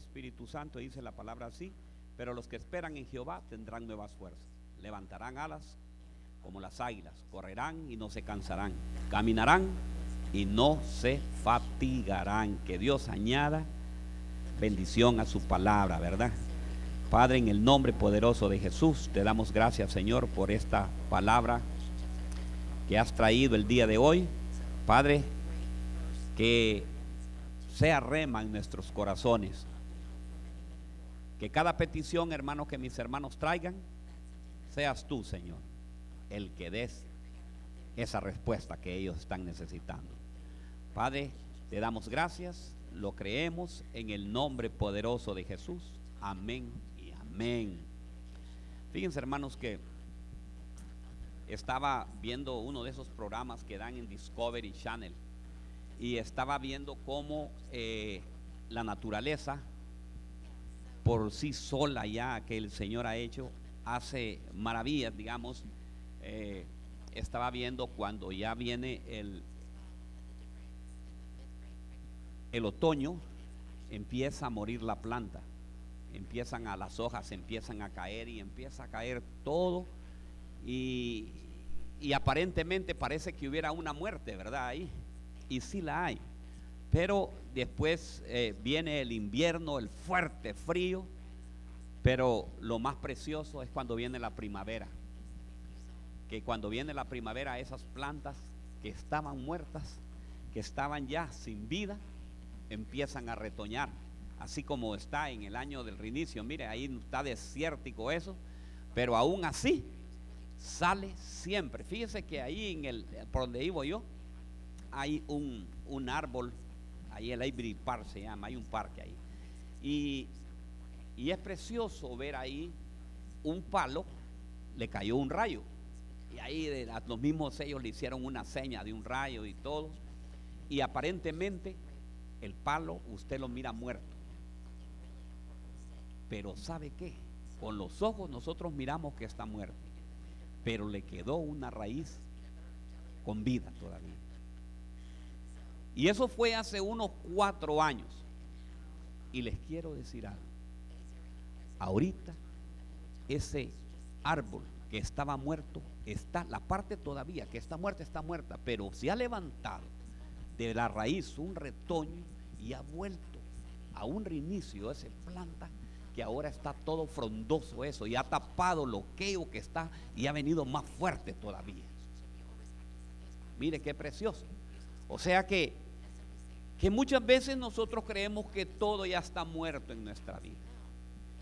Espíritu Santo, dice la palabra así, pero los que esperan en Jehová tendrán nuevas fuerzas, levantarán alas como las águilas, correrán y no se cansarán, caminarán y no se fatigarán. Que Dios añada bendición a su palabra, ¿verdad? Padre, en el nombre poderoso de Jesús, te damos gracias, Señor, por esta palabra que has traído el día de hoy. Padre, que sea rema en nuestros corazones. Que cada petición, hermano, que mis hermanos traigan, seas tú, Señor, el que des esa respuesta que ellos están necesitando. Padre, te damos gracias, lo creemos en el nombre poderoso de Jesús. Amén y amén. Fíjense, hermanos, que estaba viendo uno de esos programas que dan en Discovery Channel y estaba viendo cómo eh, la naturaleza por sí sola ya que el Señor ha hecho hace maravillas, digamos. Eh, estaba viendo cuando ya viene el, el otoño, empieza a morir la planta, empiezan a las hojas, empiezan a caer y empieza a caer todo y, y aparentemente parece que hubiera una muerte, ¿verdad? Ahí y sí la hay. Pero después eh, viene el invierno, el fuerte frío, pero lo más precioso es cuando viene la primavera. Que cuando viene la primavera esas plantas que estaban muertas, que estaban ya sin vida, empiezan a retoñar. Así como está en el año del reinicio. Mire, ahí está desértico eso, pero aún así sale siempre. Fíjese que ahí en el por donde vivo yo, hay un, árbol, ahí el Ivory Park se llama, hay un parque ahí. Y, es precioso ver ahí un palo, le cayó un rayo. Y ahí los mismos ellos le hicieron una seña de un rayo y todo. Y aparentemente el palo usted lo mira muerto. Pero ¿sabe qué? Con los ojos nosotros miramos que está muerto. Pero le quedó una raíz con vida todavía. Y eso fue hace unos cuatro años. Y les quiero decir algo. Ahorita ese árbol que estaba muerto está, la parte todavía que está muerta está muerta, pero se ha levantado de la raíz un retoño y ha vuelto a un reinicio esa planta que ahora está todo frondoso eso y ha tapado lo queo que está y ha venido más fuerte todavía. Mire qué precioso. O sea que, que muchas veces nosotros creemos que todo ya está muerto en nuestra vida.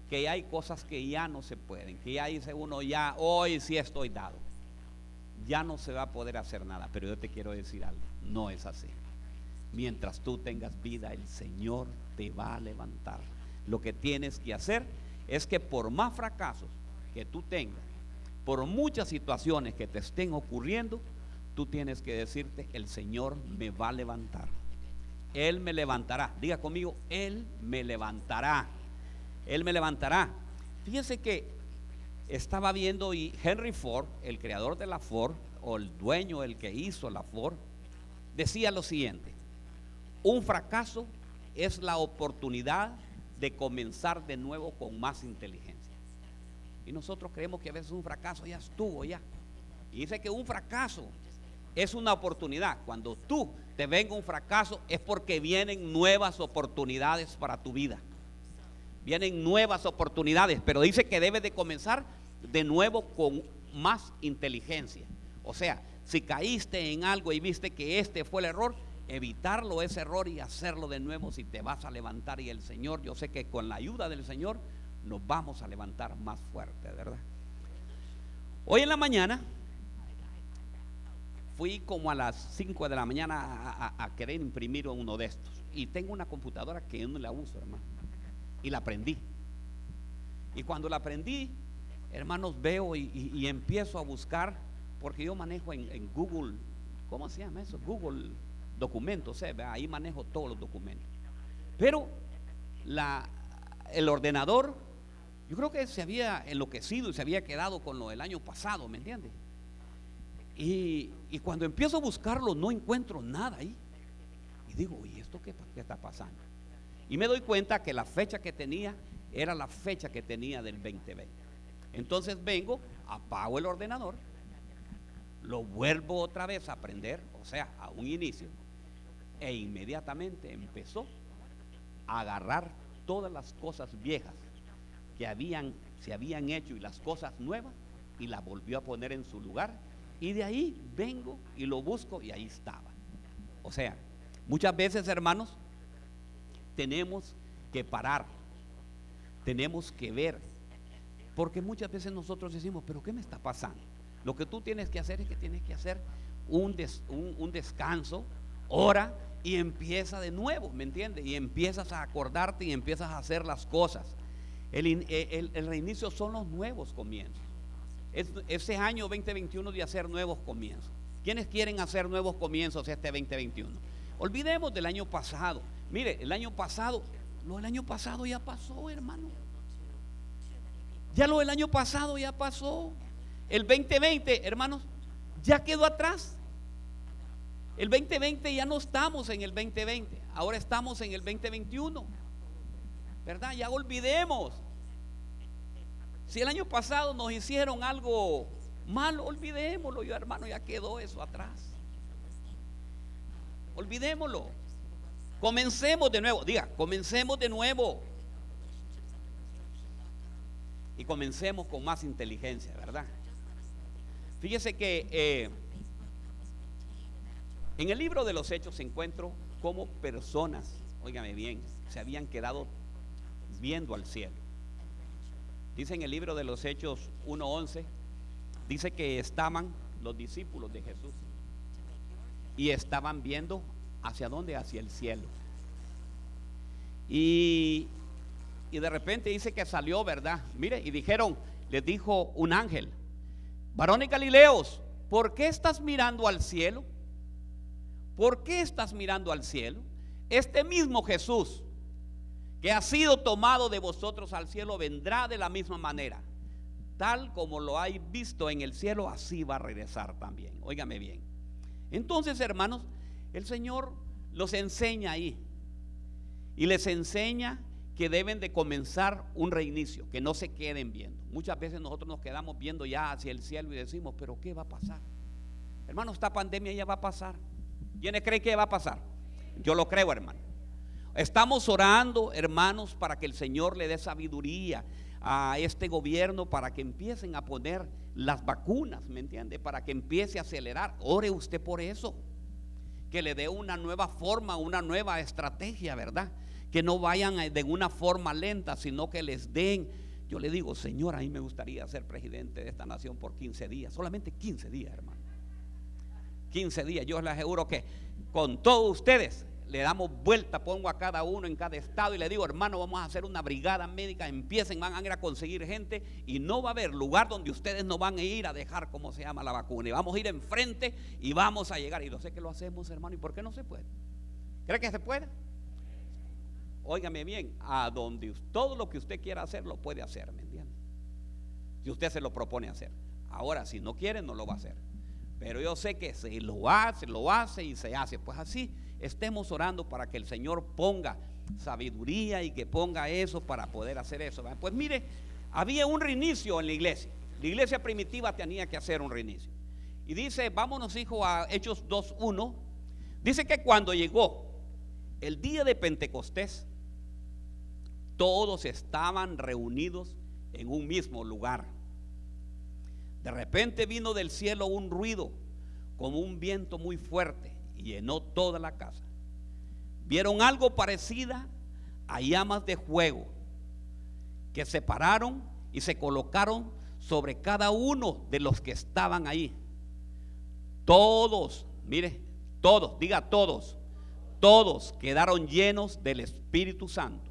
Que hay cosas que ya no se pueden. Que ya dice uno, ya hoy sí estoy dado. Ya no se va a poder hacer nada. Pero yo te quiero decir algo. No es así. Mientras tú tengas vida, el Señor te va a levantar. Lo que tienes que hacer es que por más fracasos que tú tengas, por muchas situaciones que te estén ocurriendo, tú tienes que decirte, el Señor me va a levantar. Él me levantará. Diga conmigo, Él me levantará. Él me levantará. Fíjense que estaba viendo y Henry Ford, el creador de la Ford, o el dueño, el que hizo la Ford, decía lo siguiente, un fracaso es la oportunidad de comenzar de nuevo con más inteligencia. Y nosotros creemos que a veces un fracaso ya estuvo ya. Y dice que un fracaso es una oportunidad. Cuando tú te venga un fracaso es porque vienen nuevas oportunidades para tu vida. Vienen nuevas oportunidades, pero dice que debes de comenzar de nuevo con más inteligencia. O sea, si caíste en algo y viste que este fue el error, evitarlo ese error y hacerlo de nuevo si te vas a levantar y el Señor, yo sé que con la ayuda del Señor nos vamos a levantar más fuerte, ¿verdad? Hoy en la mañana fui como a las 5 de la mañana a, querer imprimir uno de estos. Y tengo una computadora que yo no la uso, hermano. Y la aprendí. Y cuando la aprendí, hermanos, veo y, empiezo a buscar, porque yo manejo en, Google, ¿cómo se llama eso? Google documentos, ¿eh? ahí manejo todos los documentos. Pero el ordenador, yo creo que se había enloquecido y se había quedado con lo del año pasado, ¿me entiendes? Y, cuando empiezo a buscarlo no encuentro nada ahí. Y digo, ¿y esto qué, qué, está pasando? Y me doy cuenta que la fecha que tenía era la fecha que tenía del 2020. Entonces vengo, apago el ordenador, lo vuelvo otra vez a aprender, o sea, a un inicio, e inmediatamente empezó a agarrar todas las cosas viejas que habían, se habían hecho y las cosas nuevas y las volvió a poner en su lugar. Y de ahí vengo y lo busco y ahí estaba. O sea, muchas veces, hermanos, tenemos que parar, tenemos que ver, porque muchas veces nosotros decimos, pero ¿qué me está pasando? Lo que tú tienes que hacer es que tienes que hacer un, un, descanso, ora y empieza de nuevo, ¿me entiendes? Y empiezas a acordarte y empiezas a hacer las cosas. El, el, reinicio son los nuevos comienzos. Ese año 2021 de hacer nuevos comienzos. ¿Quiénes quieren hacer nuevos comienzos este 2021? Olvidemos del año pasado. Mire, el año pasado, lo del año pasado ya pasó, hermano. Ya lo del año pasado ya pasó. El 2020, hermanos, ya quedó atrás. El 2020 ya no estamos en el 2020, ahora estamos en el 2021. ¿Verdad? Ya olvidemos. Si el año pasado nos hicieron algo malo, olvidémoslo, yo hermano, ya quedó eso atrás. Olvidémoslo. Comencemos de nuevo, diga, comencemos de nuevo. Y comencemos con más inteligencia, ¿verdad? Fíjese que eh, en el libro de los Hechos encuentro cómo personas, óigame bien, se habían quedado viendo al cielo. Dice en el libro de los Hechos 1.11, dice que estaban los discípulos de Jesús y estaban viendo hacia dónde, hacia el cielo. Y, y de repente dice que salió, ¿verdad? Mire, y dijeron, les dijo un ángel, varones Galileos, ¿por qué estás mirando al cielo? ¿Por qué estás mirando al cielo? Este mismo Jesús que ha sido tomado de vosotros al cielo vendrá de la misma manera. Tal como lo hay visto en el cielo, así va a regresar también. Óigame bien. Entonces, hermanos, el Señor los enseña ahí. Y les enseña que deben de comenzar un reinicio, que no se queden viendo. Muchas veces nosotros nos quedamos viendo ya hacia el cielo y decimos, pero ¿qué va a pasar? Hermano, esta pandemia ya va a pasar. ¿Quiénes creen que va a pasar? Yo lo creo, hermano. Estamos orando, hermanos, para que el Señor le dé sabiduría a este gobierno para que empiecen a poner las vacunas, ¿me entiende? Para que empiece a acelerar. Ore usted por eso que le dé una nueva forma, una nueva estrategia, ¿verdad? Que no vayan de una forma lenta, sino que les den. Yo le digo, Señor, a mí me gustaría ser presidente de esta nación por 15 días, solamente 15 días, hermano. 15 días. Yo les aseguro que con todos ustedes le damos vuelta, pongo a cada uno en cada estado y le digo, hermano, vamos a hacer una brigada médica, empiecen, van a ir a conseguir gente y no va a haber lugar donde ustedes no van a ir a dejar cómo se llama la vacuna. Y vamos a ir enfrente y vamos a llegar. Y no sé que lo hacemos, hermano, ¿y por qué no se puede? ¿Cree que se puede? Óigame bien, a donde todo lo que usted quiera hacer, lo puede hacer, ¿me entiende? Si usted se lo propone hacer. Ahora, si no quiere, no lo va a hacer. Pero yo sé que se lo hace, lo hace y se hace. Pues así estemos orando para que el Señor ponga sabiduría y que ponga eso para poder hacer eso. Pues mire, había un reinicio en la iglesia. La iglesia primitiva tenía que hacer un reinicio. Y dice, vámonos hijo a Hechos 2.1. Dice que cuando llegó el día de Pentecostés, todos estaban reunidos en un mismo lugar. De repente vino del cielo un ruido como un viento muy fuerte y llenó toda la casa. Vieron algo parecida a llamas de fuego que se pararon y se colocaron sobre cada uno de los que estaban ahí. Todos, mire, todos, diga todos, todos quedaron llenos del Espíritu Santo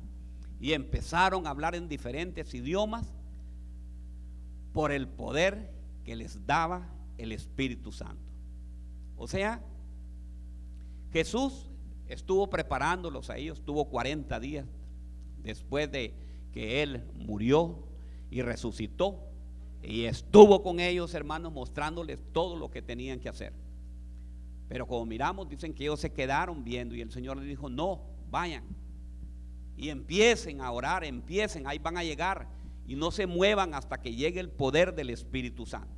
y empezaron a hablar en diferentes idiomas por el poder que les daba el Espíritu Santo. O sea, Jesús estuvo preparándolos a ellos, tuvo 40 días después de que Él murió y resucitó. Y estuvo con ellos, hermanos, mostrándoles todo lo que tenían que hacer. Pero como miramos, dicen que ellos se quedaron viendo y el Señor les dijo, no, vayan. y empiecen a orar, empiecen, ahí van a llegar y no se muevan hasta que llegue el poder del Espíritu Santo.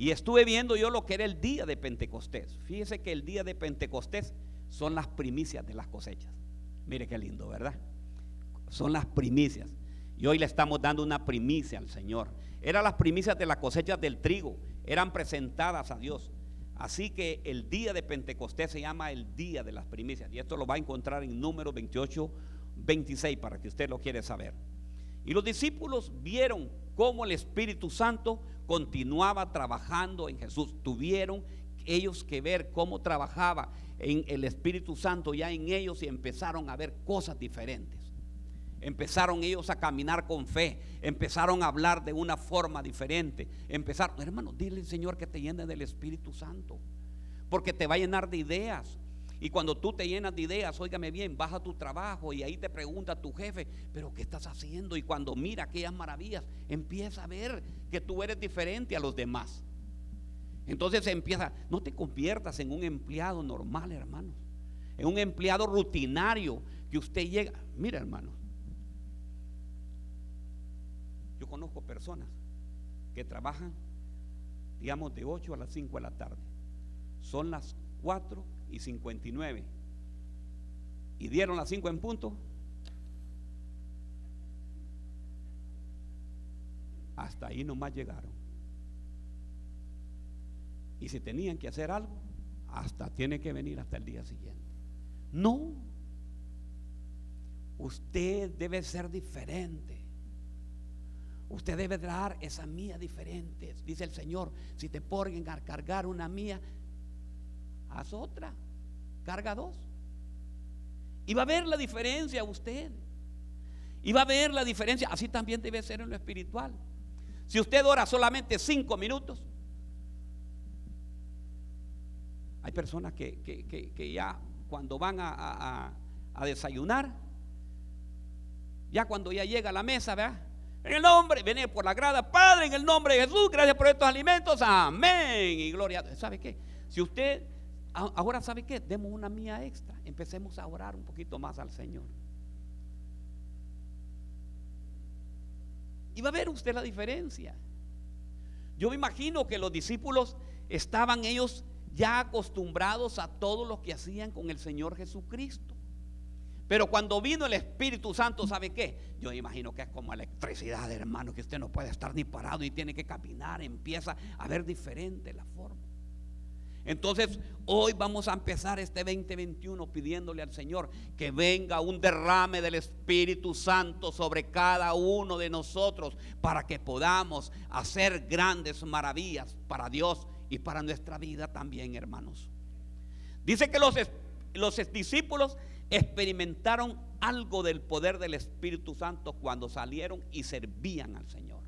Y estuve viendo yo lo que era el día de Pentecostés. Fíjese que el día de Pentecostés son las primicias de las cosechas. Mire qué lindo, ¿verdad? Son las primicias. Y hoy le estamos dando una primicia al Señor. Eran las primicias de las cosechas del trigo. Eran presentadas a Dios. Así que el día de Pentecostés se llama el día de las primicias. Y esto lo va a encontrar en número 28, 26 para que usted lo quiera saber. Y los discípulos vieron cómo el Espíritu Santo continuaba trabajando en Jesús. Tuvieron ellos que ver cómo trabajaba en el Espíritu Santo ya en ellos y empezaron a ver cosas diferentes. Empezaron ellos a caminar con fe, empezaron a hablar de una forma diferente. Empezaron, hermano, dile al Señor que te llene del Espíritu Santo, porque te va a llenar de ideas. Y cuando tú te llenas de ideas, óigame bien, vas a tu trabajo y ahí te pregunta tu jefe, pero ¿qué estás haciendo? Y cuando mira aquellas maravillas, empieza a ver que tú eres diferente a los demás. Entonces empieza, no te conviertas en un empleado normal, hermanos. En un empleado rutinario que usted llega. Mira, hermanos. Yo conozco personas que trabajan, digamos, de 8 a las 5 de la tarde. Son las 4 y 59. Y dieron las 5 en punto. Hasta ahí nomás llegaron. Y si tenían que hacer algo, hasta tiene que venir hasta el día siguiente. No. Usted debe ser diferente. Usted debe dar esa mía diferente. Dice el Señor, si te ponen a cargar una mía, haz otra. Carga dos. Y va a ver la diferencia usted. Y va a ver la diferencia. Así también debe ser en lo espiritual. Si usted ora solamente cinco minutos, hay personas que, ya cuando van a, desayunar, ya cuando ya llega a la mesa, ¿verdad? En el nombre, viene por la grada, Padre, en el nombre de Jesús, gracias por estos alimentos, amén. Y gloria. ¿Sabe qué? Si usted, ahora sabe qué, demos una mía extra, empecemos a orar un poquito más al Señor. Y va a ver usted la diferencia. Yo me imagino que los discípulos estaban ellos ya acostumbrados a todo lo que hacían con el Señor Jesucristo. Pero cuando vino el Espíritu Santo, ¿sabe qué? Yo imagino que es como electricidad, hermano, que usted no puede estar ni parado y tiene que caminar, empieza a ver diferente la forma. Entonces, hoy vamos a empezar este 2021 pidiéndole al Señor que venga un derrame del Espíritu Santo sobre cada uno de nosotros para que podamos hacer grandes maravillas para Dios y para nuestra vida también, hermanos. Dice que los, los discípulos experimentaron algo del poder del Espíritu Santo cuando salieron y servían al Señor.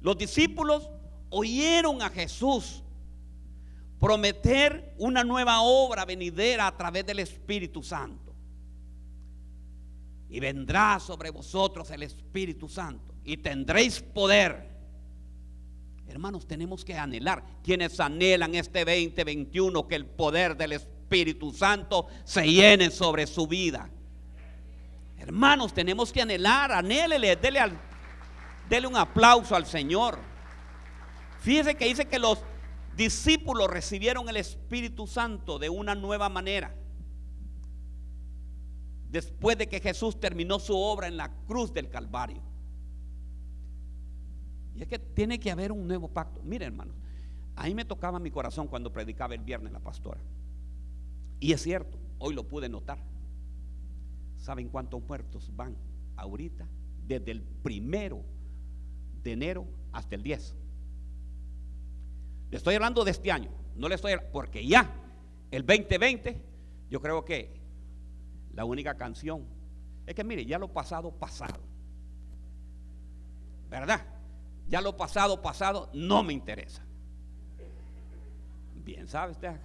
Los discípulos oyeron a Jesús prometer una nueva obra venidera a través del Espíritu Santo. Y vendrá sobre vosotros el Espíritu Santo y tendréis poder Hermanos, tenemos que anhelar. Quienes anhelan este 2021 que el poder del Espíritu Santo se llene sobre su vida. Hermanos, tenemos que anhelar, anhélele, dele, al, dele un aplauso al Señor. Fíjese que dice que los discípulos recibieron el Espíritu Santo de una nueva manera. Después de que Jesús terminó su obra en la cruz del Calvario. Y es que tiene que haber un nuevo pacto. Mire, hermanos, ahí me tocaba mi corazón cuando predicaba el viernes la pastora. Y es cierto, hoy lo pude notar. ¿Saben cuántos muertos van ahorita? Desde el primero de enero hasta el 10. Le estoy hablando de este año, no le estoy porque ya el 2020, yo creo que la única canción es que mire, ya lo pasado, pasado. ¿Verdad? Ya lo pasado, pasado, no me interesa. Bien, ¿sabe usted?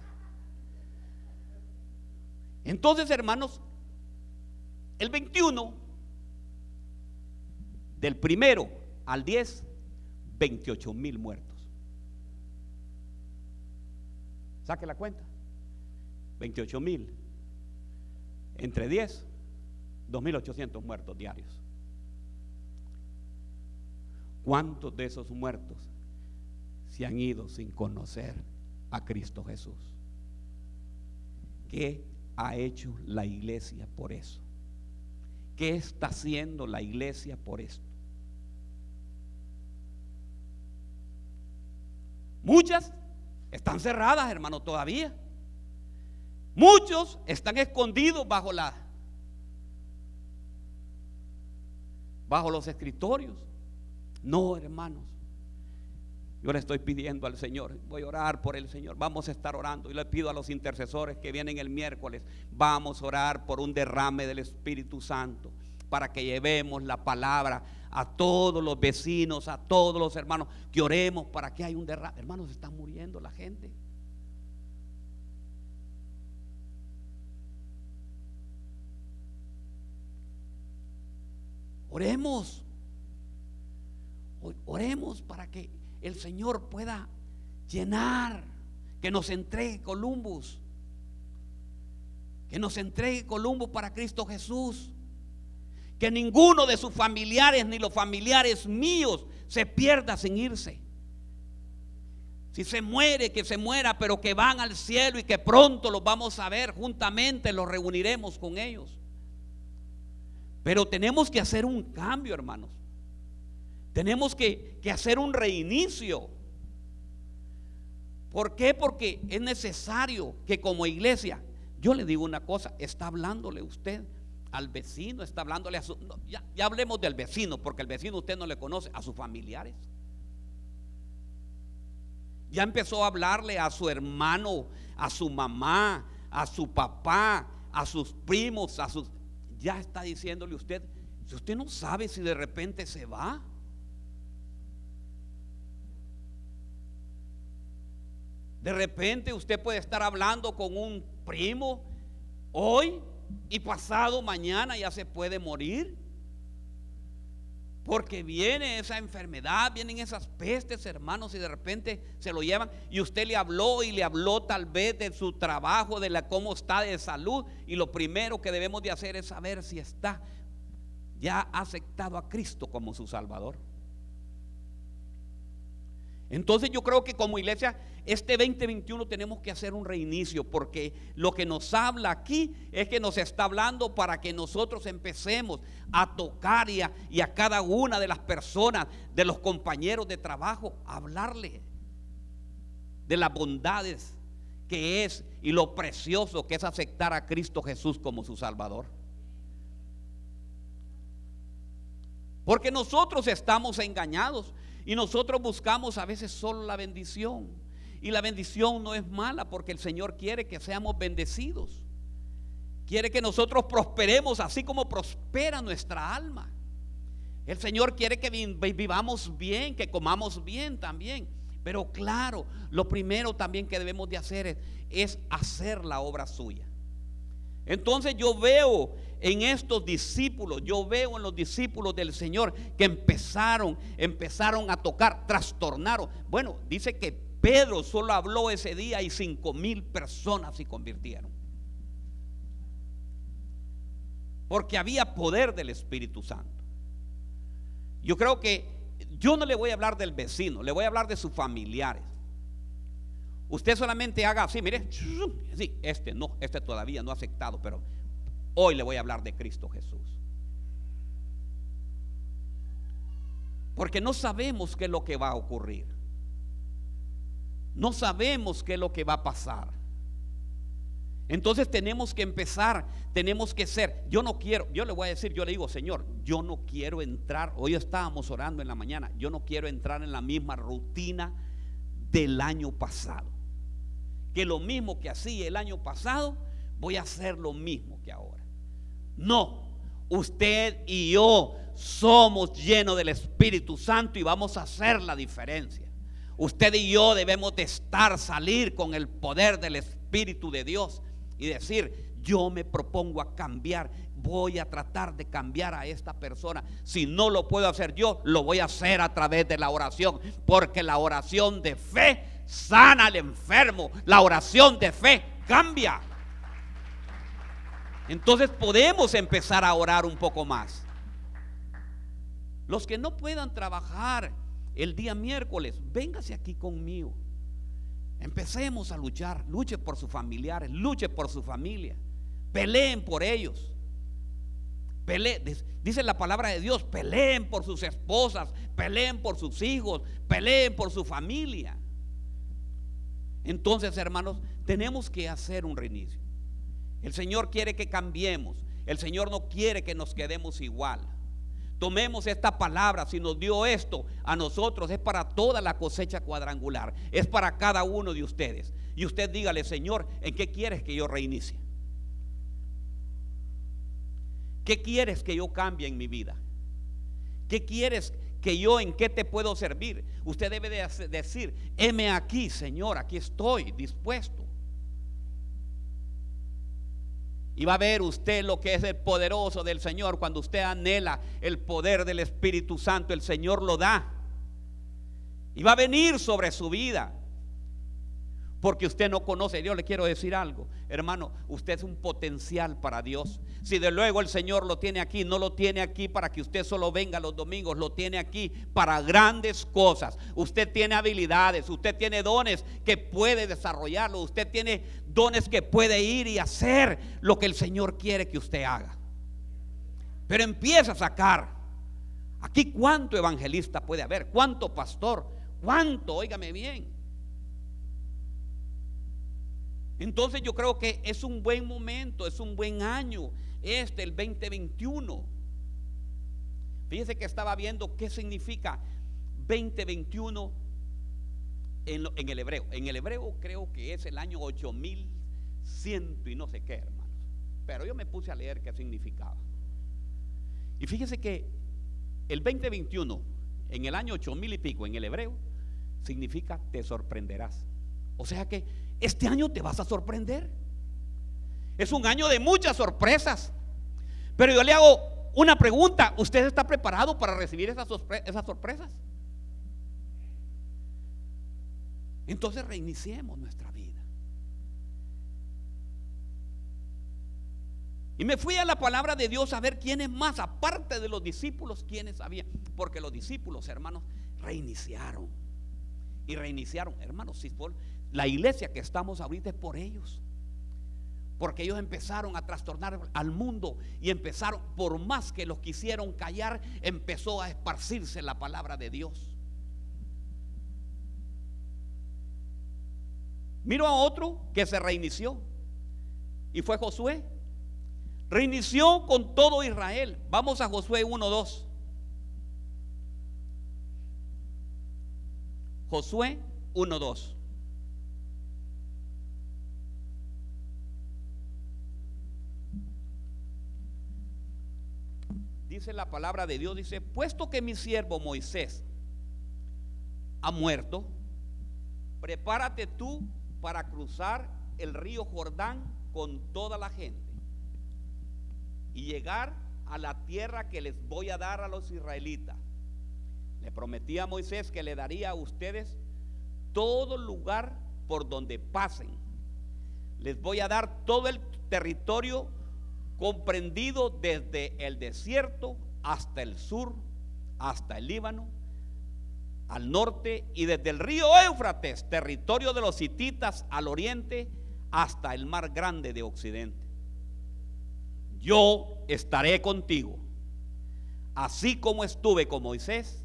Entonces, hermanos, el 21, del primero al 10, 28 mil muertos. Saque la cuenta. 28 mil. Entre 10, 2.800 muertos diarios. ¿Cuántos de esos muertos se han ido sin conocer a Cristo Jesús? ¿Qué ha hecho la iglesia por eso? ¿Qué está haciendo la iglesia por esto? Muchas están cerradas, hermano, todavía. Muchos están escondidos bajo la bajo los escritorios. No, hermanos. Yo le estoy pidiendo al Señor, voy a orar por el Señor, vamos a estar orando y le pido a los intercesores que vienen el miércoles, vamos a orar por un derrame del Espíritu Santo para que llevemos la palabra a todos los vecinos, a todos los hermanos, que oremos para que haya un derrame. Hermanos, está muriendo la gente. Oremos. Oremos para que el Señor pueda llenar, que nos entregue Columbus, que nos entregue Columbus para Cristo Jesús, que ninguno de sus familiares ni los familiares míos se pierda sin irse. Si se muere, que se muera, pero que van al cielo y que pronto los vamos a ver juntamente, los reuniremos con ellos. Pero tenemos que hacer un cambio, hermanos. Tenemos que, hacer un reinicio. ¿Por qué? Porque es necesario que como iglesia, yo le digo una cosa, está hablándole usted al vecino, está hablándole a su... ya, ya hablemos del vecino, porque el vecino usted no le conoce, a sus familiares. Ya empezó a hablarle a su hermano, a su mamá, a su papá, a sus primos, a sus... Ya está diciéndole usted, si usted no sabe si de repente se va, De repente usted puede estar hablando con un primo hoy y pasado mañana ya se puede morir. Porque viene esa enfermedad, vienen esas pestes, hermanos, y de repente se lo llevan. Y usted le habló y le habló tal vez de su trabajo, de la cómo está de salud. Y lo primero que debemos de hacer es saber si está ya aceptado a Cristo como su Salvador. Entonces yo creo que como iglesia este 2021 tenemos que hacer un reinicio porque lo que nos habla aquí es que nos está hablando para que nosotros empecemos a tocar y a, y a cada una de las personas, de los compañeros de trabajo, a hablarle de las bondades que es y lo precioso que es aceptar a Cristo Jesús como su Salvador. Porque nosotros estamos engañados. Y nosotros buscamos a veces solo la bendición. Y la bendición no es mala porque el Señor quiere que seamos bendecidos. Quiere que nosotros prosperemos así como prospera nuestra alma. El Señor quiere que vivamos bien, que comamos bien también. Pero claro, lo primero también que debemos de hacer es, es hacer la obra suya. Entonces yo veo en estos discípulos, yo veo en los discípulos del Señor que empezaron, empezaron a tocar, trastornaron. Bueno, dice que Pedro solo habló ese día y cinco mil personas se convirtieron. Porque había poder del Espíritu Santo. Yo creo que yo no le voy a hablar del vecino, le voy a hablar de sus familiares. Usted solamente haga así, mire, sí, este no, este todavía no ha aceptado, pero hoy le voy a hablar de Cristo Jesús. Porque no sabemos qué es lo que va a ocurrir. No sabemos qué es lo que va a pasar. Entonces tenemos que empezar, tenemos que ser. Yo no quiero, yo le voy a decir, yo le digo, Señor, yo no quiero entrar, hoy estábamos orando en la mañana, yo no quiero entrar en la misma rutina del año pasado que lo mismo que hacía el año pasado, voy a hacer lo mismo que ahora. No, usted y yo somos llenos del Espíritu Santo y vamos a hacer la diferencia. Usted y yo debemos de estar, salir con el poder del Espíritu de Dios y decir, yo me propongo a cambiar, voy a tratar de cambiar a esta persona. Si no lo puedo hacer yo, lo voy a hacer a través de la oración, porque la oración de fe sana al enfermo. La oración de fe cambia. Entonces podemos empezar a orar un poco más. Los que no puedan trabajar el día miércoles, véngase aquí conmigo. Empecemos a luchar. Luche por sus familiares, luche por su familia. Peleen por ellos. Dice la palabra de Dios, peleen por sus esposas, peleen por sus hijos, peleen por su familia. Entonces, hermanos, tenemos que hacer un reinicio. El Señor quiere que cambiemos. El Señor no quiere que nos quedemos igual. Tomemos esta palabra, si nos dio esto a nosotros, es para toda la cosecha cuadrangular, es para cada uno de ustedes. Y usted dígale, Señor, ¿en qué quieres que yo reinicie? ¿Qué quieres que yo cambie en mi vida? ¿Qué quieres que yo en qué te puedo servir? Usted debe de decir, heme aquí, Señor, aquí estoy dispuesto. Y va a ver usted lo que es el poderoso del Señor. Cuando usted anhela el poder del Espíritu Santo, el Señor lo da. Y va a venir sobre su vida porque usted no conoce. Yo le quiero decir algo, hermano, usted es un potencial para Dios. Si de luego el Señor lo tiene aquí, no lo tiene aquí para que usted solo venga los domingos, lo tiene aquí para grandes cosas. Usted tiene habilidades, usted tiene dones que puede desarrollarlo, usted tiene dones que puede ir y hacer lo que el Señor quiere que usted haga. Pero empieza a sacar. Aquí cuánto evangelista puede haber, cuánto pastor, cuánto, óigame bien entonces yo creo que es un buen momento, es un buen año, este, el 2021. Fíjese que estaba viendo qué significa 2021 en, en el hebreo. En el hebreo creo que es el año 8100 y no sé qué, hermanos. Pero yo me puse a leer qué significaba. Y fíjese que el 2021, en el año 8000 y pico, en el hebreo, significa te sorprenderás. O sea que este año te vas a sorprender. Es un año de muchas sorpresas. Pero yo le hago una pregunta. ¿Usted está preparado para recibir esas, sorpresas? Entonces reiniciemos nuestra vida. Y me fui a la palabra de Dios a ver quiénes más, aparte de los discípulos, quiénes había. Porque los discípulos, hermanos, reiniciaron. Y reiniciaron, hermanos, si, la iglesia que estamos ahorita es por ellos. Porque ellos empezaron a trastornar al mundo y empezaron, por más que los quisieron callar, empezó a esparcirse la palabra de Dios. Miro a otro que se reinició y fue Josué. Reinició con todo Israel. Vamos a Josué 1.2. Josué 1.2. dice la palabra de Dios, dice, puesto que mi siervo Moisés ha muerto, prepárate tú para cruzar el río Jordán con toda la gente y llegar a la tierra que les voy a dar a los israelitas. Le prometí a Moisés que le daría a ustedes todo lugar por donde pasen. Les voy a dar todo el territorio comprendido desde el desierto hasta el sur, hasta el Líbano, al norte y desde el río Éufrates, territorio de los hititas, al oriente, hasta el mar grande de occidente. Yo estaré contigo, así como estuve con Moisés.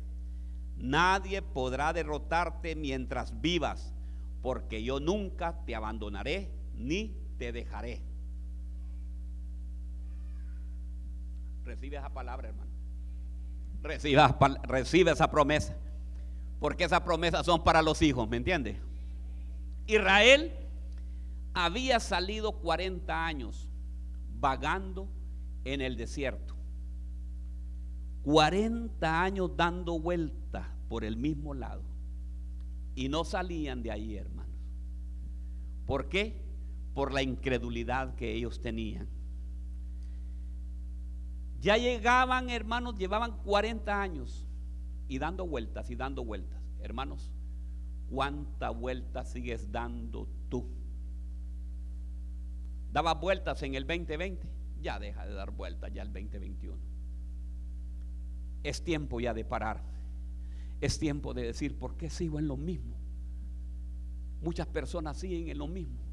Nadie podrá derrotarte mientras vivas, porque yo nunca te abandonaré ni te dejaré. Recibe esa palabra, hermano. Recibe, recibe esa promesa. Porque esas promesas son para los hijos, ¿me entiende? Israel había salido 40 años vagando en el desierto. 40 años dando vueltas por el mismo lado. Y no salían de ahí, hermanos. ¿Por qué? Por la incredulidad que ellos tenían. Ya llegaban, hermanos, llevaban 40 años y dando vueltas y dando vueltas. Hermanos, ¿cuántas vueltas sigues dando tú? ¿Dabas vueltas en el 2020? ya deja de dar vuelta ya el 2021. Es tiempo ya de parar. Es tiempo de decir, ¿por qué sigo en lo mismo? Muchas personas siguen en lo mismo.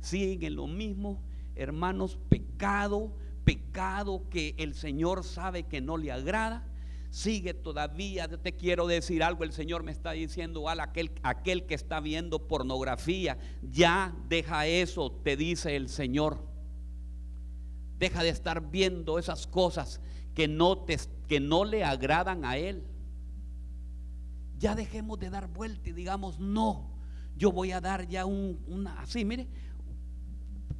Siguen en lo mismo, hermanos, pecado, pecado que el Señor sabe que no le agrada. Sigue todavía, te quiero decir algo, el Señor me está diciendo, al aquel, aquel que está viendo pornografía, ya deja eso, te dice el Señor. Deja de estar viendo esas cosas que no, te, que no le agradan a Él. Ya dejemos de dar vuelta y digamos, no, yo voy a dar ya un, una, así, mire,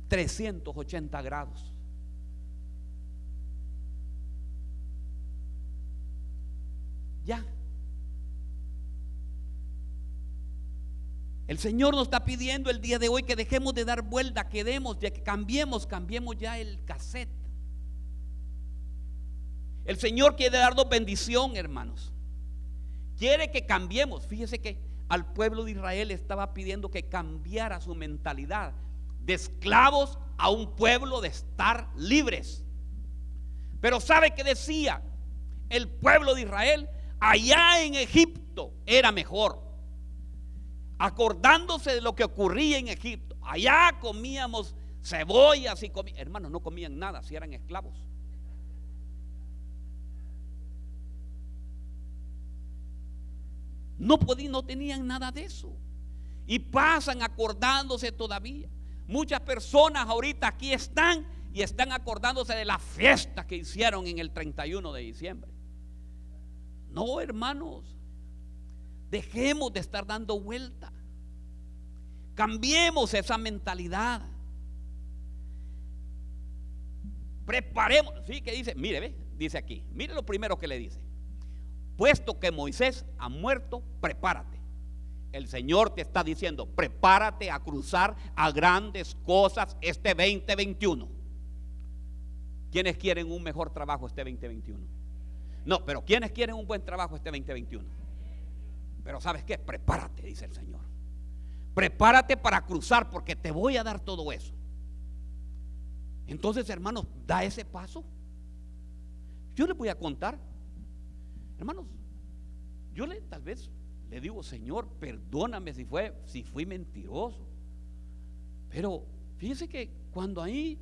380 grados. Ya. El Señor nos está pidiendo el día de hoy que dejemos de dar vuelta, que demos, ya que cambiemos, cambiemos ya el cassette. El Señor quiere darnos bendición, hermanos. Quiere que cambiemos. Fíjese que al pueblo de Israel estaba pidiendo que cambiara su mentalidad de esclavos a un pueblo de estar libres. Pero ¿sabe qué decía el pueblo de Israel? Allá en Egipto era mejor. Acordándose de lo que ocurría en Egipto. Allá comíamos cebollas y comíamos. Hermanos, no comían nada si eran esclavos. No podían, no tenían nada de eso. Y pasan acordándose todavía. Muchas personas ahorita aquí están y están acordándose de la fiesta que hicieron en el 31 de diciembre. No, hermanos, dejemos de estar dando vuelta. Cambiemos esa mentalidad. Preparemos, sí, que dice, mire, ve, dice aquí, mire lo primero que le dice puesto que Moisés ha muerto, prepárate. El Señor te está diciendo, prepárate a cruzar a grandes cosas este 2021. ¿Quiénes quieren un mejor trabajo este 2021? No, pero ¿quiénes quieren un buen trabajo este 2021? Pero ¿sabes qué? Prepárate, dice el Señor. Prepárate para cruzar porque te voy a dar todo eso. Entonces, hermanos, da ese paso. Yo les voy a contar Hermanos, yo le tal vez le digo, Señor, perdóname si fue si fui mentiroso. Pero fíjese que cuando ahí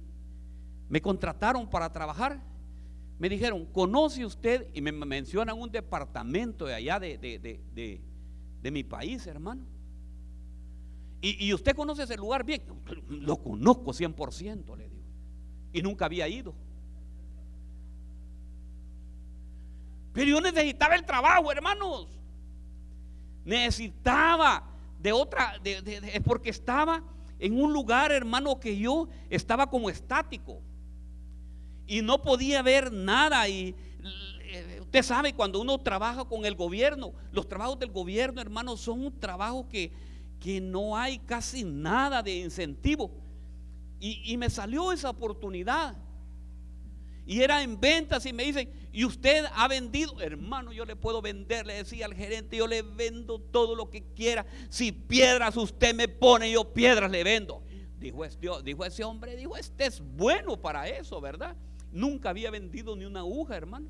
me contrataron para trabajar, me dijeron, ¿conoce usted? Y me mencionan un departamento de allá de, de, mi país, hermano. Y, y, usted conoce ese lugar bien. Lo conozco 100%, le digo. Y nunca había ido. Pero yo necesitaba el trabajo, hermanos. Necesitaba de otra, es porque estaba en un lugar, hermano, que yo estaba como estático. Y no podía ver nada. Y eh, usted sabe, cuando uno trabaja con el gobierno, los trabajos del gobierno, hermano, son un trabajo que, que no hay casi nada de incentivo. Y, y me salió esa oportunidad. Y era en ventas y me dicen, y usted ha vendido, hermano, yo le puedo vender, le decía al gerente, yo le vendo todo lo que quiera. Si piedras usted me pone, yo piedras le vendo. Dijo, dijo ese hombre, dijo, este es bueno para eso, ¿verdad? Nunca había vendido ni una aguja, hermano.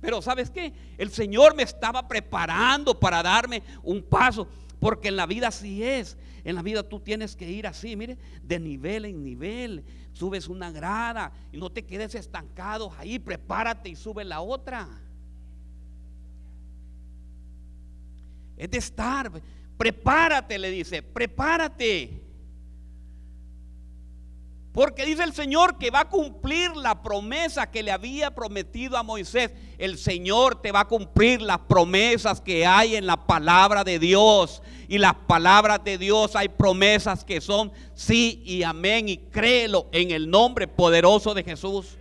Pero ¿sabes qué? El Señor me estaba preparando para darme un paso. Porque en la vida así es. En la vida tú tienes que ir así, mire, de nivel en nivel. Subes una grada y no te quedes estancado ahí. Prepárate y sube la otra. Es de estar. Prepárate, le dice. Prepárate. Porque dice el Señor que va a cumplir la promesa que le había prometido a Moisés. El Señor te va a cumplir las promesas que hay en la palabra de Dios. Y las palabras de Dios hay promesas que son sí y amén. Y créelo en el nombre poderoso de Jesús.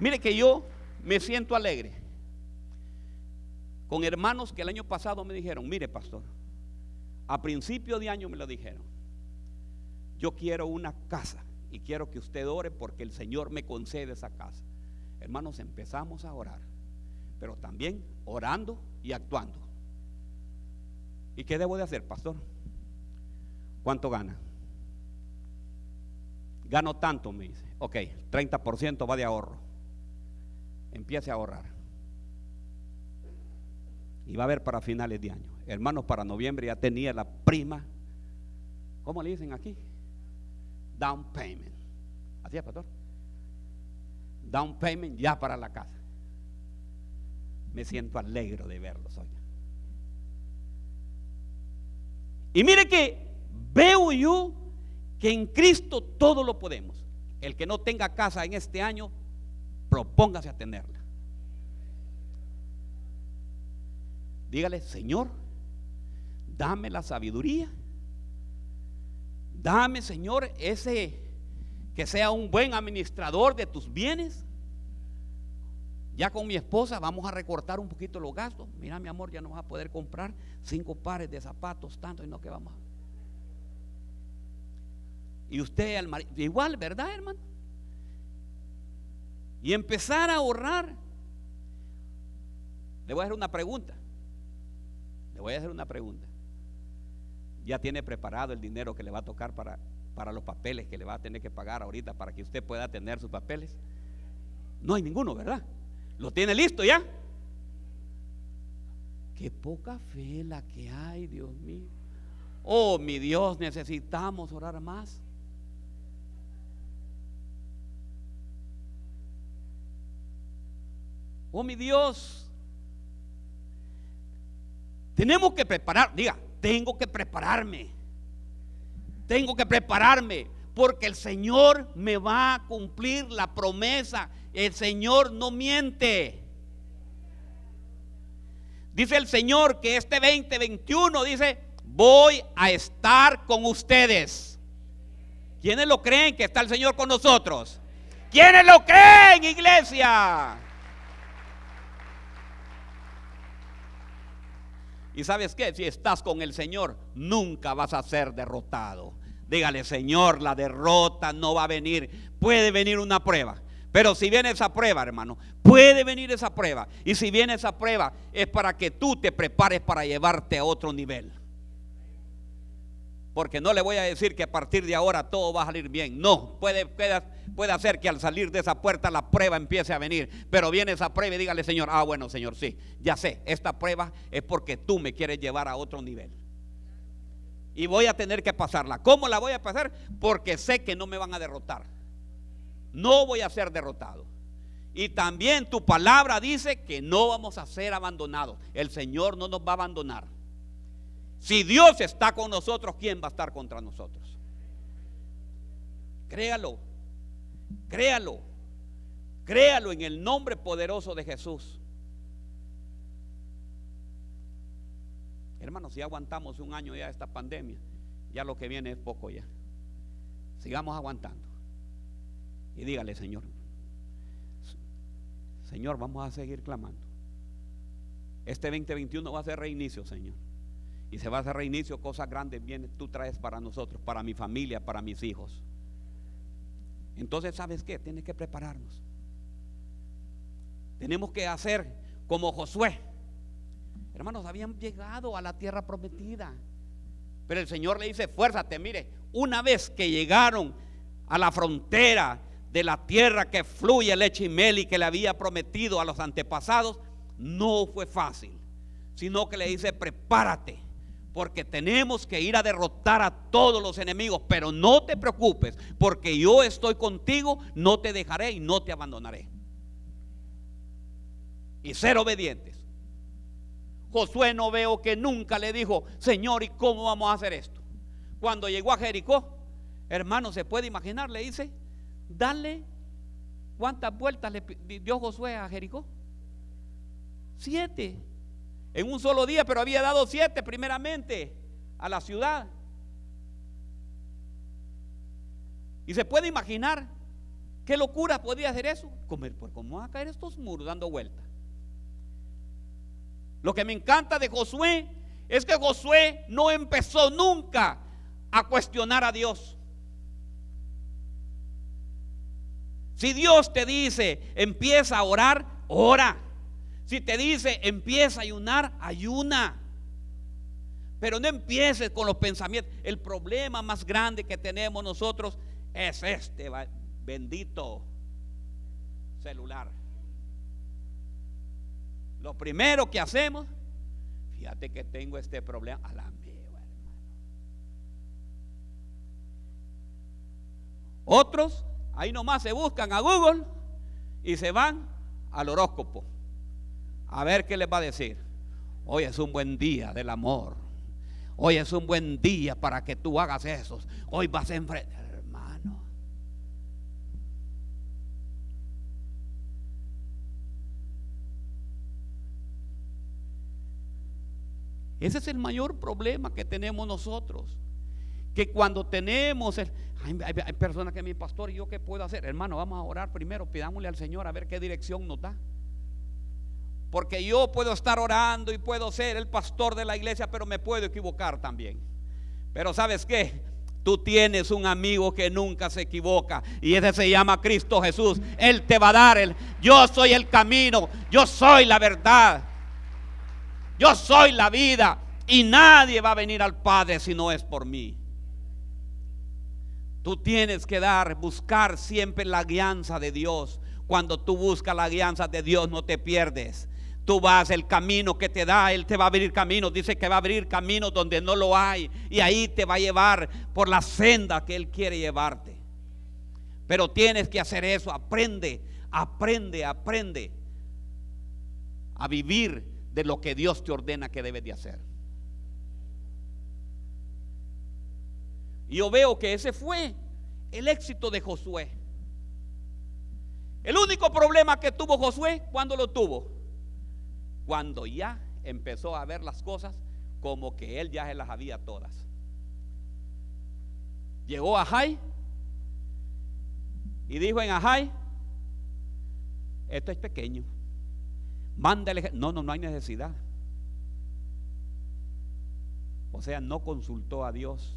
Mire que yo me siento alegre con hermanos que el año pasado me dijeron, mire pastor a principio de año me lo dijeron. Yo quiero una casa y quiero que usted ore porque el Señor me concede esa casa. Hermanos, empezamos a orar, pero también orando y actuando. ¿Y qué debo de hacer, pastor? ¿Cuánto gana? Gano tanto, me dice. Ok, 30% va de ahorro. Empiece a ahorrar. Y va a haber para finales de año. Hermanos, para noviembre ya tenía la prima. ¿Cómo le dicen aquí? Down payment. Así es, pastor. Down payment ya para la casa. Me siento alegre de verlo, hoy. Y mire que veo yo que en Cristo todo lo podemos. El que no tenga casa en este año, propóngase a tenerla. Dígale, Señor, dame la sabiduría. Dame, Señor, ese que sea un buen administrador de tus bienes. Ya con mi esposa vamos a recortar un poquito los gastos. Mira, mi amor, ya no vas a poder comprar cinco pares de zapatos, tanto y no que vamos a y usted al marido, igual, ¿verdad, hermano? Y empezar a ahorrar. Le voy a hacer una pregunta. Le voy a hacer una pregunta. Ya tiene preparado el dinero que le va a tocar para, para los papeles que le va a tener que pagar ahorita para que usted pueda tener sus papeles. No hay ninguno, ¿verdad? ¿Lo tiene listo ya? Qué poca fe la que hay, Dios mío. Oh, mi Dios, necesitamos orar más. Oh, mi Dios. Tenemos que preparar, diga, tengo que prepararme. Tengo que prepararme porque el Señor me va a cumplir la promesa. El Señor no miente. Dice el Señor que este 2021 dice, voy a estar con ustedes. ¿Quiénes lo creen que está el Señor con nosotros? ¿Quiénes lo creen, iglesia? Y sabes qué, si estás con el Señor, nunca vas a ser derrotado. Dígale, Señor, la derrota no va a venir. Puede venir una prueba. Pero si viene esa prueba, hermano, puede venir esa prueba. Y si viene esa prueba, es para que tú te prepares para llevarte a otro nivel. Porque no le voy a decir que a partir de ahora todo va a salir bien. No, puede, puede, puede hacer que al salir de esa puerta la prueba empiece a venir. Pero viene esa prueba y dígale, Señor, ah, bueno, Señor, sí, ya sé, esta prueba es porque tú me quieres llevar a otro nivel. Y voy a tener que pasarla. ¿Cómo la voy a pasar? Porque sé que no me van a derrotar. No voy a ser derrotado. Y también tu palabra dice que no vamos a ser abandonados. El Señor no nos va a abandonar. Si Dios está con nosotros, ¿quién va a estar contra nosotros? Créalo, créalo, créalo en el nombre poderoso de Jesús. Hermanos, si aguantamos un año ya esta pandemia, ya lo que viene es poco ya. Sigamos aguantando. Y dígale, Señor, Señor, vamos a seguir clamando. Este 2021 va a ser reinicio, Señor y se va a hacer reinicio, cosas grandes vienen, tú traes para nosotros, para mi familia, para mis hijos. Entonces, ¿sabes qué? Tienes que prepararnos. Tenemos que hacer como Josué. Hermanos, habían llegado a la tierra prometida. Pero el Señor le dice, fuérzate, mire, una vez que llegaron a la frontera de la tierra que fluye leche y mel y que le había prometido a los antepasados, no fue fácil, sino que le dice, prepárate porque tenemos que ir a derrotar a todos los enemigos. Pero no te preocupes, porque yo estoy contigo, no te dejaré y no te abandonaré. Y ser obedientes. Josué no veo que nunca le dijo, Señor, ¿y cómo vamos a hacer esto? Cuando llegó a Jericó, hermano, se puede imaginar, le dice, dale, ¿cuántas vueltas le dio Josué a Jericó? Siete en un solo día, pero había dado siete primeramente a la ciudad. Y se puede imaginar qué locura podía hacer eso. Comer, pues, ¿cómo van a caer estos muros dando vuelta? Lo que me encanta de Josué es que Josué no empezó nunca a cuestionar a Dios. Si Dios te dice, empieza a orar, ora. Si te dice empieza a ayunar, ayuna. Pero no empieces con los pensamientos. El problema más grande que tenemos nosotros es este bendito celular. Lo primero que hacemos, fíjate que tengo este problema a la hermano. Otros, ahí nomás se buscan a Google y se van al horóscopo a ver qué les va a decir. Hoy es un buen día del amor. Hoy es un buen día para que tú hagas eso. Hoy vas a enfrentar, hermano. Ese es el mayor problema que tenemos nosotros. Que cuando tenemos, hay, hay, personas que mi pastor, ¿y yo qué puedo hacer? Hermano, vamos a orar primero, pidámosle al Señor a ver qué dirección nos da. Porque yo puedo estar orando y puedo ser el pastor de la iglesia, pero me puedo equivocar también. Pero ¿sabes qué? Tú tienes un amigo que nunca se equivoca y ese se llama Cristo Jesús. Él te va a dar el, yo soy el camino, yo soy la verdad, yo soy la vida y nadie va a venir al Padre si no es por mí. Tú tienes que dar, buscar siempre la guianza de Dios. Cuando tú buscas la guianza de Dios no te pierdes. Tú vas el camino que te da, Él te va a abrir caminos. Dice que va a abrir caminos donde no lo hay. Y ahí te va a llevar por la senda que Él quiere llevarte. Pero tienes que hacer eso. Aprende, aprende, aprende a vivir de lo que Dios te ordena que debes de hacer. Y yo veo que ese fue el éxito de Josué. El único problema que tuvo Josué, ¿cuándo lo tuvo? Cuando ya empezó a ver las cosas como que él ya se las había todas. Llegó a Jai y dijo en Ajay, esto es pequeño, mándale, no, no, no hay necesidad. O sea, no consultó a Dios.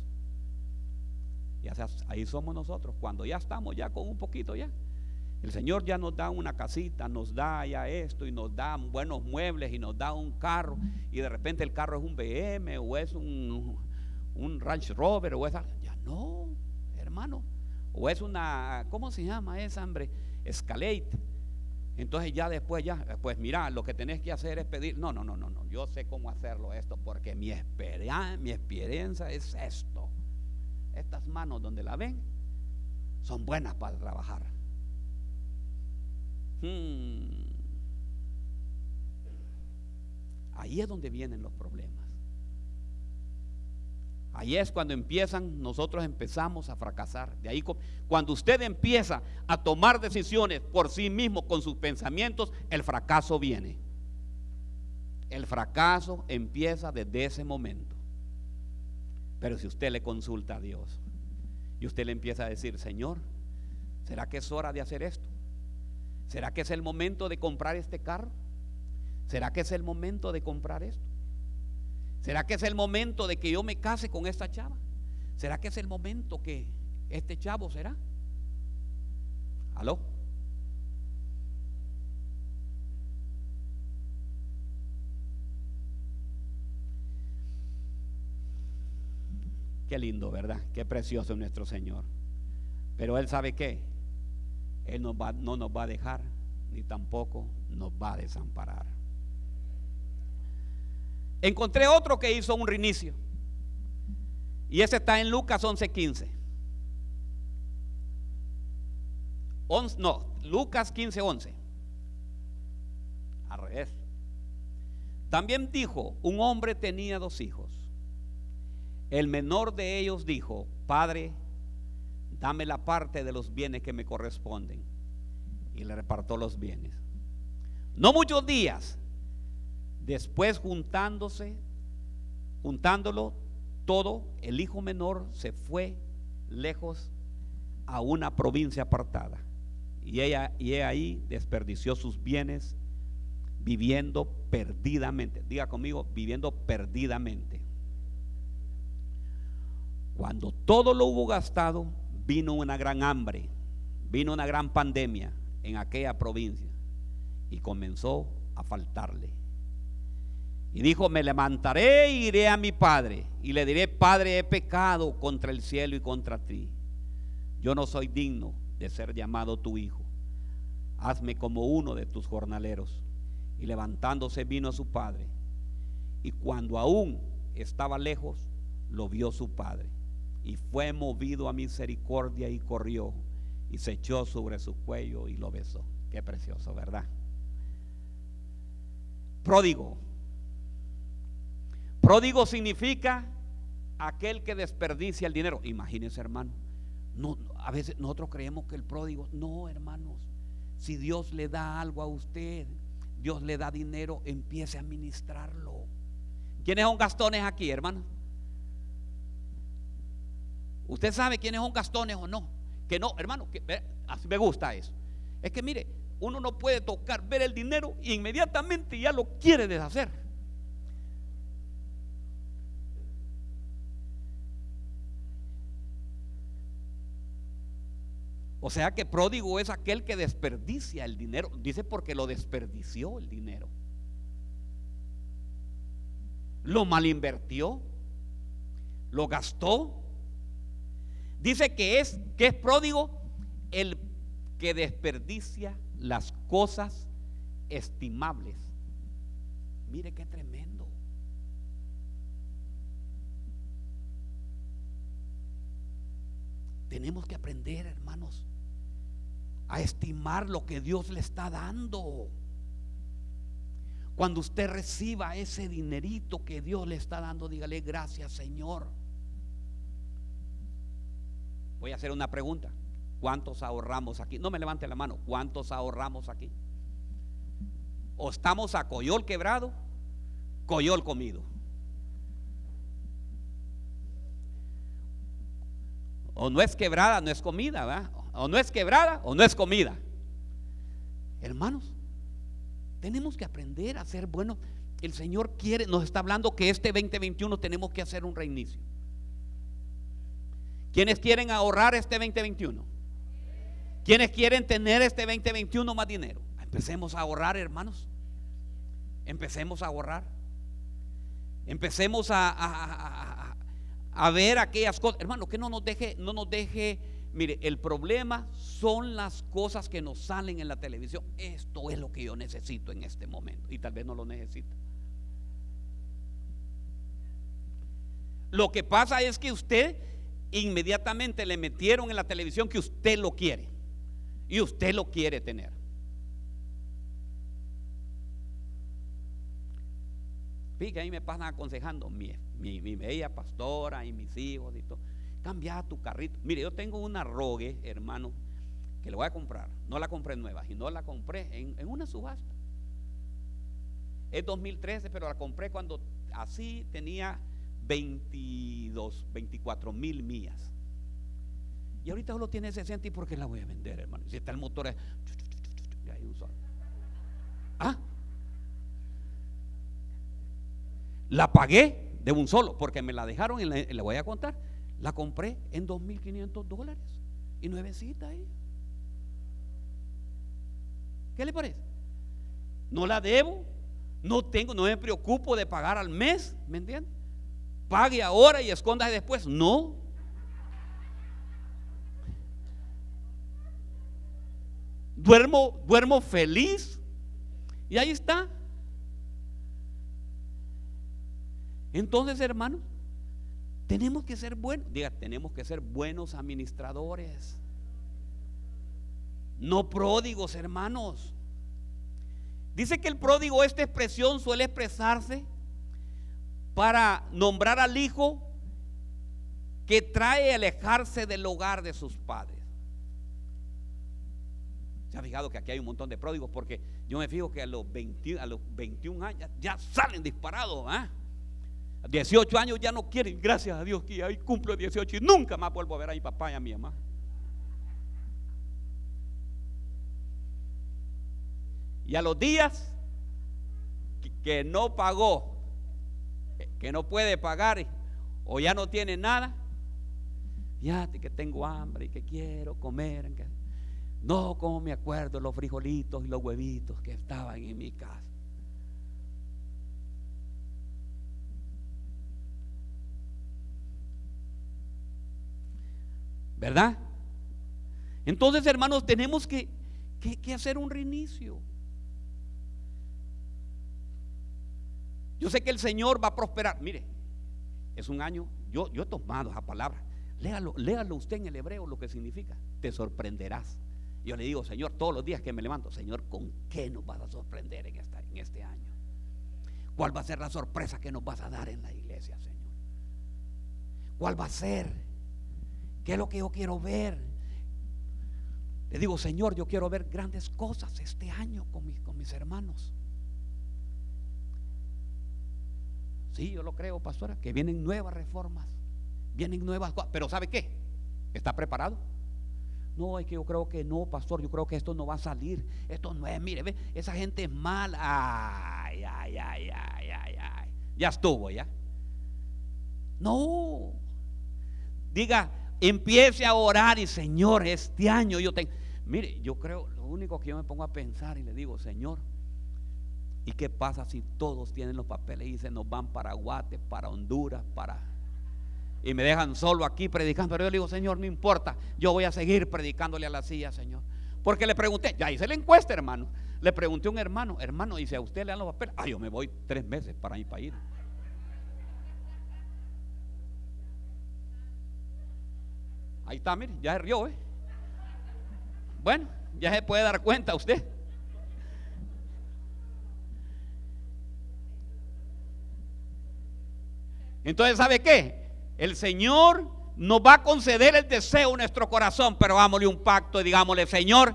Y ahí somos nosotros, cuando ya estamos ya con un poquito ya. El Señor ya nos da una casita, nos da ya esto y nos da buenos muebles y nos da un carro y de repente el carro es un BM o es un, un Range Rover o esa. Ya no, hermano. O es una, ¿cómo se llama esa, hombre? Escalate. Entonces ya después ya, pues mira, lo que tenés que hacer es pedir, no, no, no, no, no, yo sé cómo hacerlo esto porque mi mi experiencia es esto. Estas manos donde la ven son buenas para trabajar. Hmm. Ahí es donde vienen los problemas. Ahí es cuando empiezan, nosotros empezamos a fracasar. De ahí, cuando usted empieza a tomar decisiones por sí mismo con sus pensamientos, el fracaso viene. El fracaso empieza desde ese momento. Pero si usted le consulta a Dios y usted le empieza a decir, Señor, ¿será que es hora de hacer esto? ¿Será que es el momento de comprar este carro? ¿Será que es el momento de comprar esto? ¿Será que es el momento de que yo me case con esta chava? ¿Será que es el momento que este chavo será? ¿Aló? Qué lindo, ¿verdad? Qué precioso es nuestro Señor. Pero Él sabe qué. Él no nos va a dejar, ni tampoco nos va a desamparar. Encontré otro que hizo un reinicio. Y ese está en Lucas 11:15. no, Lucas 15:11. Al revés. También dijo, un hombre tenía dos hijos. El menor de ellos dijo, Padre, dame la parte de los bienes que me corresponden. Y le repartó los bienes. No muchos días después juntándose, juntándolo todo, el hijo menor se fue lejos a una provincia apartada. Y ella y ahí desperdició sus bienes viviendo perdidamente. Diga conmigo, viviendo perdidamente. Cuando todo lo hubo gastado, vino una gran hambre, vino una gran pandemia en aquella provincia y comenzó a faltarle. Y dijo, me levantaré e iré a mi padre y le diré, Padre, he pecado contra el cielo y contra ti. Yo no soy digno de ser llamado tu hijo. Hazme como uno de tus jornaleros. Y levantándose vino a su padre. Y cuando aún estaba lejos, lo vio su padre. Y fue movido a misericordia y corrió. Y se echó sobre su cuello y lo besó. Qué precioso, ¿verdad? Pródigo. Pródigo significa aquel que desperdicia el dinero. Imagínense, hermano. No, a veces nosotros creemos que el pródigo, no, hermanos. Si Dios le da algo a usted, Dios le da dinero, empiece a administrarlo. ¿Quiénes son gastones aquí, hermano? Usted sabe quiénes son gastones o no. Que no, hermano, que, así me gusta eso. Es que mire, uno no puede tocar, ver el dinero e inmediatamente ya lo quiere deshacer. O sea que pródigo es aquel que desperdicia el dinero. Dice porque lo desperdició el dinero. Lo malinvertió. Lo gastó. Dice que es que es pródigo el que desperdicia las cosas estimables. Mire qué tremendo. Tenemos que aprender, hermanos, a estimar lo que Dios le está dando. Cuando usted reciba ese dinerito que Dios le está dando, dígale gracias Señor. Voy a hacer una pregunta. ¿Cuántos ahorramos aquí? No me levante la mano. ¿Cuántos ahorramos aquí? ¿O estamos a coyol quebrado? Coyol comido. O no es quebrada, no es comida, ¿verdad? O no es quebrada o no es comida. Hermanos, tenemos que aprender a ser buenos. El Señor quiere, nos está hablando que este 2021 tenemos que hacer un reinicio. ¿Quiénes quieren ahorrar este 2021? ¿Quiénes quieren tener este 2021 más dinero? Empecemos a ahorrar, hermanos. Empecemos a ahorrar. Empecemos a, a, a ver aquellas cosas. Hermano, que no nos deje, no nos deje Mire, el problema son las cosas que nos salen en la televisión. Esto es lo que yo necesito en este momento. Y tal vez no lo necesita. Lo que pasa es que usted inmediatamente le metieron en la televisión que usted lo quiere. Y usted lo quiere tener. Fíjate, ahí me pasan aconsejando mi, mi, mi bella pastora y mis hijos y todo cambia tu carrito. Mire, yo tengo una Rogue, hermano, que le voy a comprar. No la compré nueva, sino la compré en, en una subasta. Es 2013, pero la compré cuando así tenía 22, 24 mil millas. Y ahorita solo tiene 60 y ¿por qué la voy a vender, hermano? Si está el motor es... ¿Ah? La pagué de un solo, porque me la dejaron y le voy a contar. La compré en 2.500 dólares y nuevecita ahí. ¿Qué le parece? No la debo, no tengo, no me preocupo de pagar al mes, ¿me entiende? Pague ahora y esconda después. No. Duermo, duermo feliz. Y ahí está. Entonces, hermanos, tenemos que ser buenos, diga, tenemos que ser buenos administradores. No pródigos, hermanos. Dice que el pródigo, esta expresión suele expresarse para nombrar al hijo que trae a alejarse del hogar de sus padres. Se ha fijado que aquí hay un montón de pródigos porque yo me fijo que a los, 20, a los 21 años ya salen disparados. ¿ah? 18 años ya no quieren, gracias a Dios que ahí cumplo 18 y nunca más vuelvo a ver a mi papá y a mi mamá. Y a los días que, no pagó, que no puede pagar o ya no tiene nada, fíjate que tengo hambre y que quiero comer. No, como me acuerdo los frijolitos y los huevitos que estaban en mi casa. ¿Verdad? Entonces, hermanos, tenemos que, que hacer un reinicio. Yo sé que el Señor va a prosperar. Mire, es un año, yo, he tomado esa palabra. Léalo, léalo usted en el hebreo lo que significa. Te sorprenderás. Yo le digo, Señor, todos los días que me levanto, Señor, ¿con qué nos vas a sorprender en, esta, en este año? ¿Cuál va a ser la sorpresa que nos vas a dar en la iglesia, Señor? ¿Cuál va a ser? ¿Qué es lo que yo quiero ver? Le digo, Señor, yo quiero ver grandes cosas este año con mis, con mis hermanos. Sí, yo lo creo, pastora, que vienen nuevas reformas, vienen nuevas cosas. Pero ¿sabe qué? ¿Está preparado? No, es que yo creo que no, pastor. Yo creo que esto no va a salir. Esto no es, mire, ve, esa gente es mala. Ay, ay, ay, ay, ay, ay. Ya estuvo, ya. No. Diga, empiece a orar y Señor, este año yo tengo. Mire, yo creo, lo único que yo me pongo a pensar y le digo, Señor, ¿y qué pasa si todos tienen los papeles y se nos van para Guate, para Honduras, para y me dejan solo aquí predicando. Pero yo le digo, Señor, no importa, yo voy a seguir predicándole a la silla, Señor. Porque le pregunté, ya hice la encuesta, hermano. Le pregunté a un hermano, hermano, dice, a usted le dan los papeles. Ah, yo me voy tres meses para mi país. Ahí está, mire, ya se rió, ¿eh? Bueno, ya se puede dar cuenta usted. Entonces, ¿sabe qué? El Señor nos va a conceder el deseo en nuestro corazón, pero hagámosle un pacto y digámosle, Señor,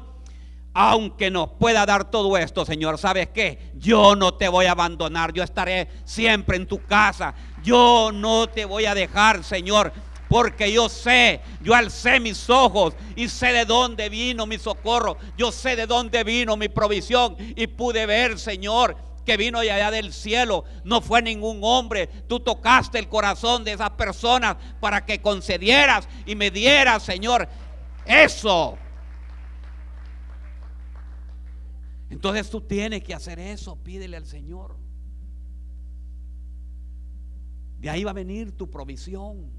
aunque nos pueda dar todo esto, Señor, ¿sabes qué? Yo no te voy a abandonar, yo estaré siempre en tu casa, yo no te voy a dejar, Señor. Porque yo sé, yo alcé mis ojos y sé de dónde vino mi socorro. Yo sé de dónde vino mi provisión y pude ver, Señor, que vino allá del cielo. No fue ningún hombre. Tú tocaste el corazón de esas personas para que concedieras y me dieras, Señor, eso. Entonces tú tienes que hacer eso. Pídele al Señor. De ahí va a venir tu provisión.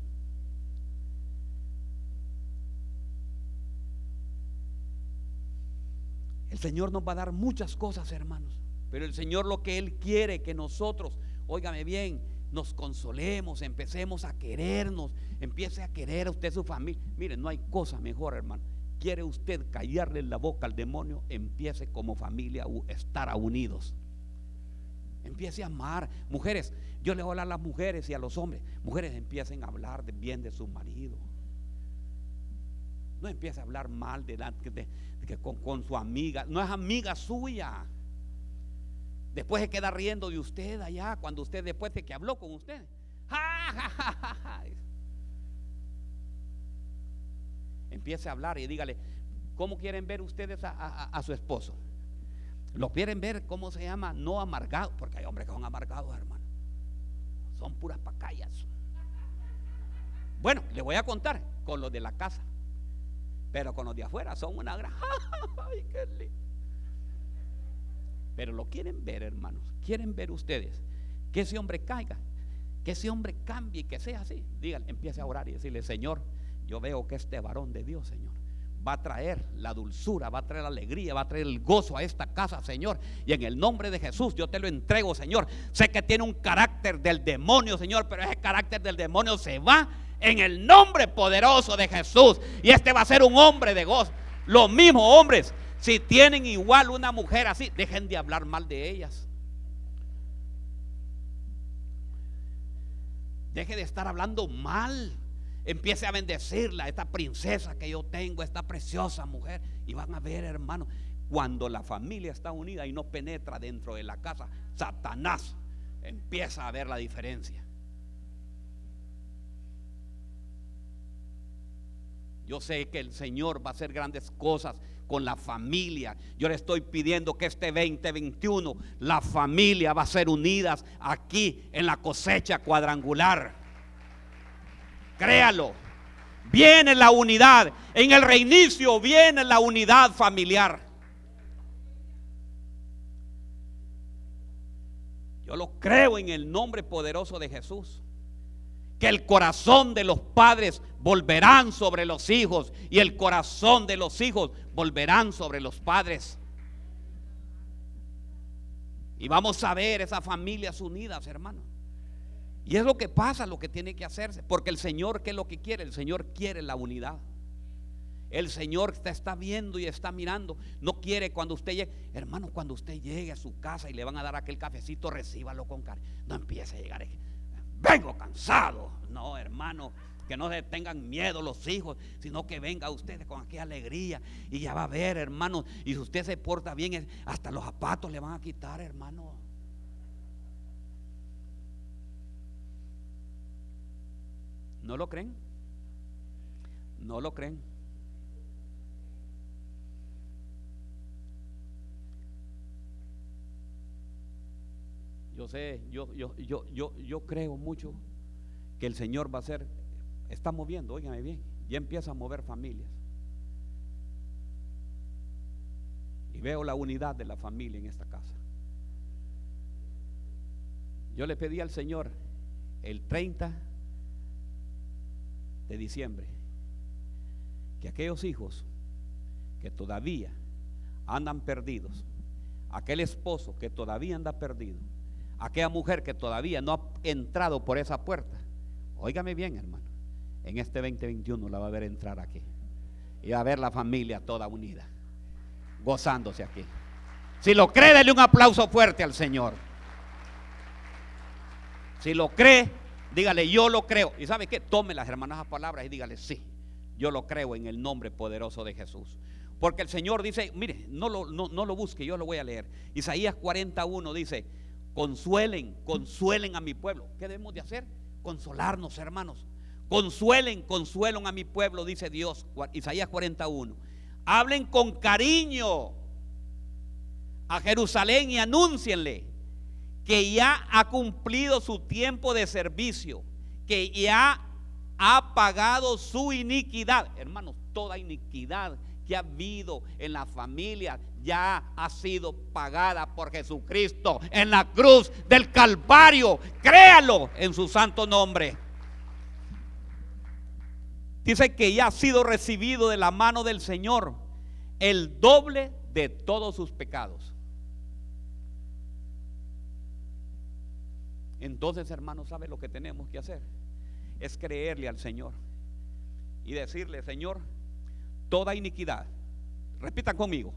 El Señor nos va a dar muchas cosas, hermanos. Pero el Señor lo que Él quiere que nosotros, óigame bien, nos consolemos, empecemos a querernos, empiece a querer a usted su familia. Mire, no hay cosa mejor, hermano. ¿Quiere usted callarle la boca al demonio? Empiece como familia a estar unidos. Empiece a amar. Mujeres, yo le voy a hablar a las mujeres y a los hombres. Mujeres empiecen a hablar bien de su marido. No empiece a hablar mal de, con, con su amiga. No es amiga suya. Después se queda riendo de usted allá, cuando usted después de que habló con usted. Empiece a hablar y dígale, ¿cómo quieren ver ustedes a, su esposo? ¿Lo quieren ver, cómo se llama? No amargado, porque hay hombres que son amargados, hermano. Son puras pacayas. Bueno, le voy a contar con los de la casa, pero con los de afuera son una gran. ¡Ay, qué lindo! Pero lo quieren ver, hermanos. Quieren ver ustedes que ese hombre caiga, que ese hombre cambie y que sea así. Díganle, empiece a orar y decirle, Señor, yo veo que este varón de Dios, Señor, va a traer la dulzura, va a traer la alegría, va a traer el gozo a esta casa, Señor. Y en el nombre de Jesús yo te lo entrego, Señor. Sé que tiene un carácter del demonio, Señor, pero ese carácter del demonio se va en el nombre poderoso de Jesús. Y este va a ser un hombre de gozo. Los mismos hombres si tienen igual una mujer así, dejen de hablar mal de ellas. Deje de estar hablando mal. Empiece a bendecirla, esta princesa que yo tengo, esta preciosa mujer. Y van a ver, hermano, cuando la familia está unida y no penetra dentro de la casa, Satanás empieza a ver la diferencia. Yo sé que el Señor va a hacer grandes cosas con la familia. Yo le estoy pidiendo que este 2021 la familia va a ser unidas aquí en la cosecha cuadrangular. Créalo. Viene la unidad. En el reinicio viene la unidad familiar. Yo lo creo en el nombre poderoso de Jesús que el corazón de los padres volverán sobre los hijos y el corazón de los hijos volverán sobre los padres. Y vamos a ver esas familias unidas, hermano. Y es lo que pasa, lo que tiene que hacerse. Porque el Señor, ¿qué es lo que quiere? El Señor quiere la unidad. El Señor te está viendo y está mirando. No quiere cuando usted llegue, hermano, cuando usted llegue a su casa y le van a dar aquel cafecito, recíbalo con cariño. No empiece a llegar. Vengo cansado. No, hermano, que no tengan miedo los hijos, sino que venga usted con aquella alegría y ya va a ver, hermano. Y si usted se porta bien, hasta los zapatos le van a quitar, hermano. ¿No lo creen? ¿No lo creen? Yo sé, yo, yo, yo, yo, yo creo mucho que el Señor va a hacer, está moviendo, óigame bien, ya empieza a mover familias. Y veo la unidad de la familia en esta casa. Yo le pedí al Señor el 30 de diciembre que aquellos hijos que todavía andan perdidos, aquel esposo que todavía anda perdido, aquella mujer que todavía no ha entrado por esa puerta, óigame bien hermano, en este 2021 la va a ver entrar aquí y va a ver la familia toda unida, gozándose aquí. Si lo cree, dele un aplauso fuerte al Señor. Si lo cree, dígale, yo lo creo. ¿Y sabe qué? Tome las hermanas palabras y dígale, sí, yo lo creo en el nombre poderoso de Jesús. Porque el Señor dice, mire, no lo, no, no lo busque, yo lo voy a leer. Isaías 41 dice, Consuelen, consuelen a mi pueblo. ¿Qué debemos de hacer? Consolarnos, hermanos. Consuelen, consuelen a mi pueblo, dice Dios, Isaías 41. Hablen con cariño a Jerusalén y anúncienle que ya ha cumplido su tiempo de servicio, que ya ha pagado su iniquidad. Hermanos, toda iniquidad que ha habido en la familia ya ha sido pagada por Jesucristo en la cruz del Calvario. Créalo en su santo nombre. Dice que ya ha sido recibido de la mano del Señor el doble de todos sus pecados. Entonces, hermanos, ¿sabe lo que tenemos que hacer? Es creerle al Señor y decirle, Señor, toda iniquidad, repitan conmigo,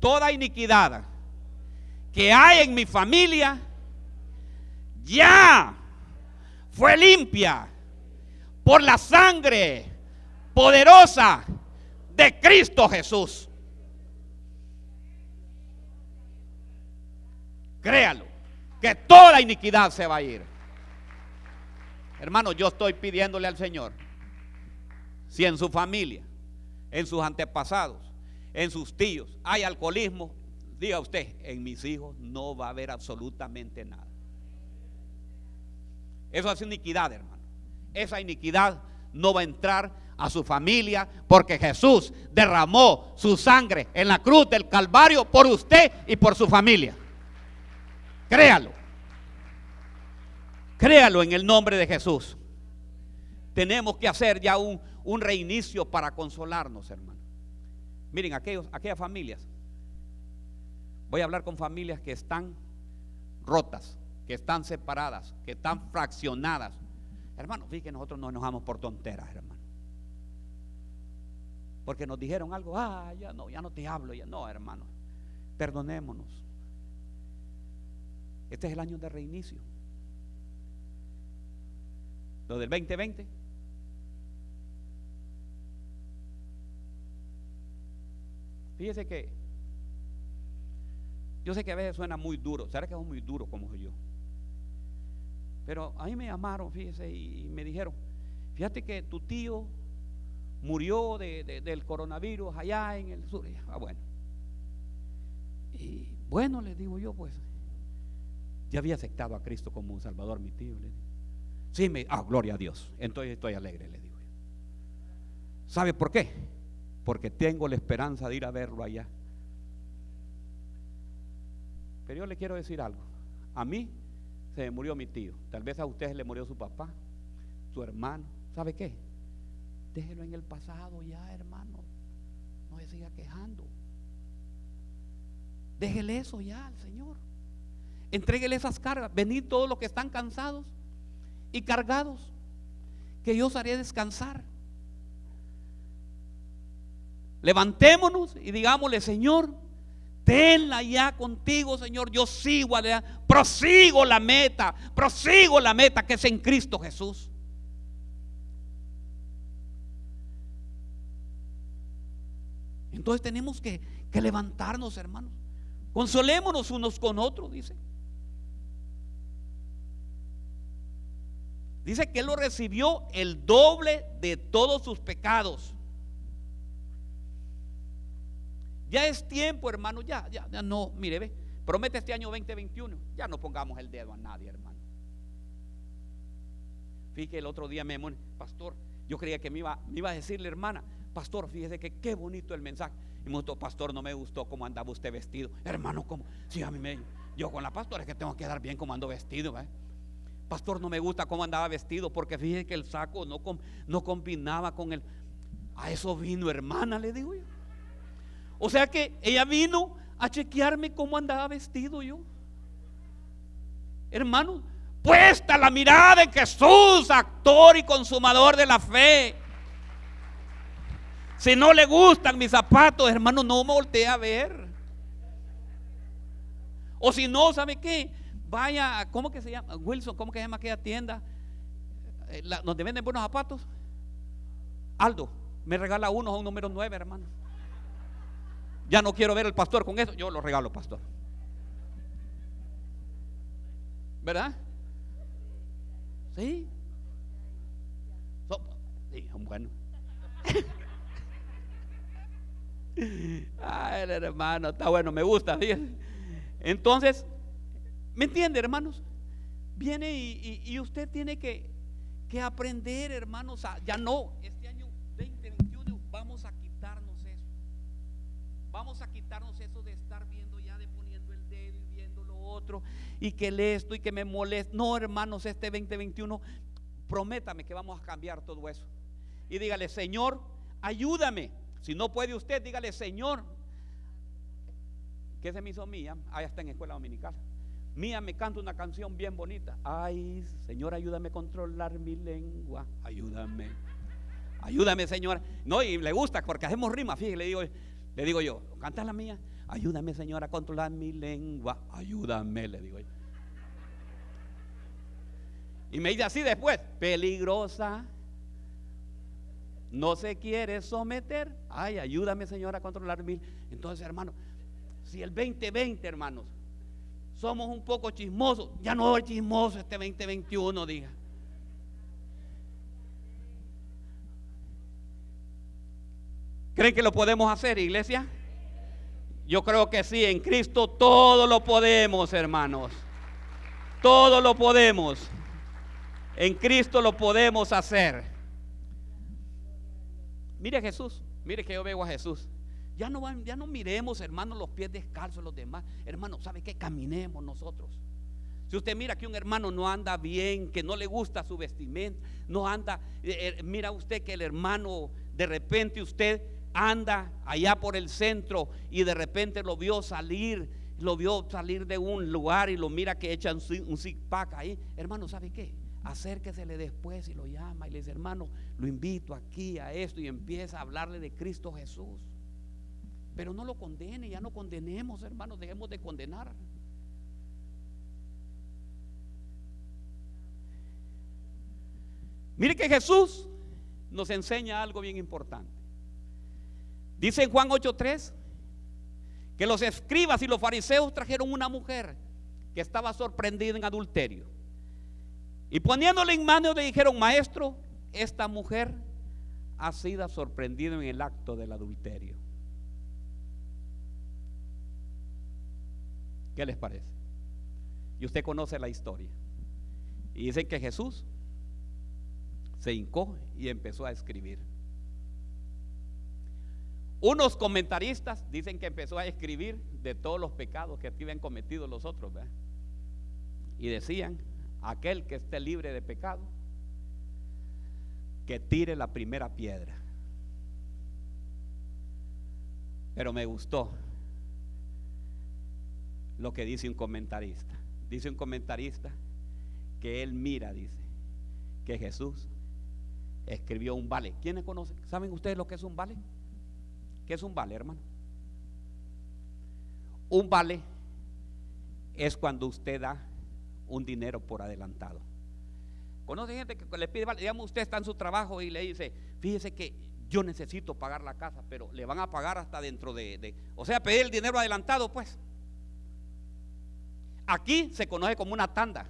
toda iniquidad que hay en mi familia ya fue limpia por la sangre poderosa de Cristo Jesús. Créalo, que toda iniquidad se va a ir. Hermano, yo estoy pidiéndole al Señor, si en su familia en sus antepasados, en sus tíos, hay alcoholismo, diga usted, en mis hijos no va a haber absolutamente nada. Eso es iniquidad, hermano. Esa iniquidad no va a entrar a su familia porque Jesús derramó su sangre en la cruz del Calvario por usted y por su familia. Créalo. Créalo en el nombre de Jesús. Tenemos que hacer ya un, un reinicio para consolarnos, hermano. Miren, aquellos, aquellas familias. Voy a hablar con familias que están rotas, que están separadas, que están fraccionadas. Hermano, fíjense nosotros no nos enojamos por tonteras, hermano. Porque nos dijeron algo, ah, ya no, ya no te hablo, ya no, hermano. Perdonémonos. Este es el año de reinicio. Lo del 2020 Fíjese que yo sé que a veces suena muy duro, será que es muy duro como yo. Pero a mí me llamaron, fíjese, y me dijeron, fíjate que tu tío murió del coronavirus allá en el sur. Ah, bueno. Y bueno, le digo yo, pues, ya había aceptado a Cristo como un Salvador, mi tío. Le Sí, me, ah, gloria a Dios. Entonces estoy alegre, le digo yo. ¿Sabe por qué? Porque tengo la esperanza de ir a verlo allá. Pero yo le quiero decir algo. A mí se me murió mi tío. Tal vez a ustedes le murió su papá. su hermano. ¿Sabe qué? Déjelo en el pasado ya, hermano. No se siga quejando. Déjele eso ya al Señor. Entréguele esas cargas. Venid todos los que están cansados y cargados, que yo os haré descansar. Levantémonos y digámosle, Señor, tenla ya contigo, Señor. Yo sigo, prosigo la meta, prosigo la meta que es en Cristo Jesús. Entonces tenemos que, que levantarnos, hermanos. Consolémonos unos con otros, dice. Dice que Él lo recibió el doble de todos sus pecados. Ya es tiempo, hermano, ya, ya, ya no, mire, ve, promete este año 2021, ya no pongamos el dedo a nadie, hermano. Fíjate, el otro día me pastor, yo creía que me iba, me iba a decirle, hermana, pastor, fíjese que qué bonito el mensaje. Y me gustó, pastor, no me gustó cómo andaba usted vestido. Hermano, ¿cómo? Sí, a mí me, yo con la pastora es que tengo que dar bien cómo ando vestido, Pastor, no me gusta cómo andaba vestido porque fíjese que el saco no, no combinaba con el... A eso vino, hermana, le digo yo. O sea que ella vino a chequearme cómo andaba vestido yo. Hermano, puesta la mirada en Jesús, actor y consumador de la fe. Si no le gustan mis zapatos, hermano, no me voltee a ver. O si no, ¿sabe qué? Vaya, ¿cómo que se llama? Wilson, ¿cómo que se llama aquella tienda? Eh, donde venden buenos zapatos. Aldo, me regala uno a un número 9, hermano. Ya no quiero ver al pastor con eso, yo lo regalo, pastor. ¿Verdad? Sí. sí, bueno. Ay, hermano, está bueno, me gusta. Entonces, ¿me entiende, hermanos? Viene y, usted tiene que, que aprender, hermanos, ya no, este año 2021 vamos a. Vamos a quitarnos eso de estar viendo ya, de poniendo el dedo y viendo lo otro, y que le esto y que me molesta. No, hermanos, este 2021, prométame que vamos a cambiar todo eso. Y dígale, Señor, ayúdame si no puede usted, dígale, Señor, ¿qué se me hizo mía? Ahí está en escuela dominical. Mía me canta una canción bien bonita. Ay, Señor, ayúdame a controlar mi lengua. Ayúdame. Ayúdame, Señor. No, y le gusta porque hacemos rima. Fíjese, le digo, le digo yo, canta la mía. Ayúdame, Señor, a controlar mi lengua. Ayúdame, le digo yo. Y me dice así después, peligrosa no se quiere someter. Ay, ayúdame, Señor, a controlar mil. Entonces, hermano, si el 2020, hermanos, somos un poco chismosos, ya no es chismoso este 2021, diga. ¿Creen que lo podemos hacer, iglesia? Yo creo que sí, en Cristo todo lo podemos, hermanos. Todo lo podemos. En Cristo lo podemos hacer. Mire a Jesús, mire que yo veo a Jesús. Ya no, ya no miremos, hermanos, los pies descalzos los demás. Hermano, ¿sabe qué? Caminemos nosotros. Si usted mira que un hermano no anda bien, que no le gusta su vestimenta, no anda, eh, eh, mira usted que el hermano de repente usted anda allá por el centro y de repente lo vio salir, lo vio salir de un lugar y lo mira que echan un zig pack ahí. Hermano, ¿sabe qué? acérquesele después y lo llama y le dice, hermano, lo invito aquí a esto y empieza a hablarle de Cristo Jesús. Pero no lo condene, ya no condenemos, hermanos, dejemos de condenar. Mire que Jesús nos enseña algo bien importante. Dice en Juan 8:3 que los escribas y los fariseos trajeron una mujer que estaba sorprendida en adulterio. Y poniéndole en manos le dijeron, maestro, esta mujer ha sido sorprendida en el acto del adulterio. ¿Qué les parece? Y usted conoce la historia. Y dicen que Jesús se hincó y empezó a escribir. Unos comentaristas dicen que empezó a escribir de todos los pecados que habían cometido los otros. Y decían aquel que esté libre de pecado, que tire la primera piedra. Pero me gustó lo que dice un comentarista. Dice un comentarista que él mira, dice, que Jesús escribió un vale. ¿Quiénes conocen? ¿Saben ustedes lo que es un vale? ¿Qué es un vale, hermano? Un vale es cuando usted da un dinero por adelantado. Conoce gente que le pide, vale, digamos, usted está en su trabajo y le dice, fíjese que yo necesito pagar la casa, pero le van a pagar hasta dentro de, o sea, pedir el dinero adelantado, pues. Aquí se conoce como una tanda.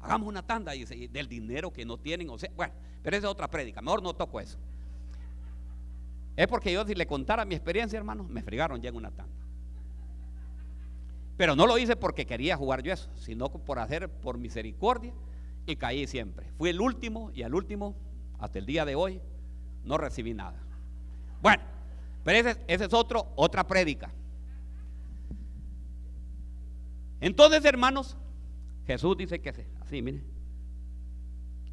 Hagamos una tanda del dinero que no tienen, o sea, bueno, pero esa es otra prédica, mejor no toco eso. Es porque yo si le contara mi experiencia, hermano, me fregaron ya en una tanda. Pero no lo hice porque quería jugar yo eso, sino por hacer por misericordia y caí siempre. Fui el último y al último, hasta el día de hoy, no recibí nada. Bueno, pero ese, es otro, otra prédica. Entonces, hermanos, Jesús dice que así, mire,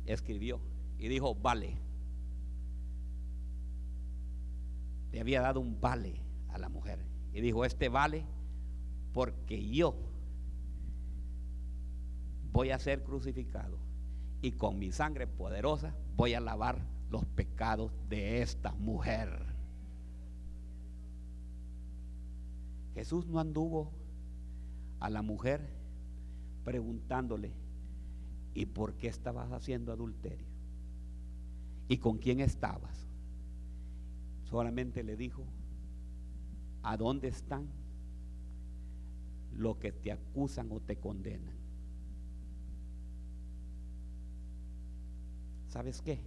escribió y dijo, vale. Le había dado un vale a la mujer. Y dijo, este vale porque yo voy a ser crucificado y con mi sangre poderosa voy a lavar los pecados de esta mujer. Jesús no anduvo a la mujer preguntándole, ¿y por qué estabas haciendo adulterio? ¿Y con quién estabas? Solamente le dijo, ¿a dónde están los que te acusan o te condenan? ¿Sabes qué?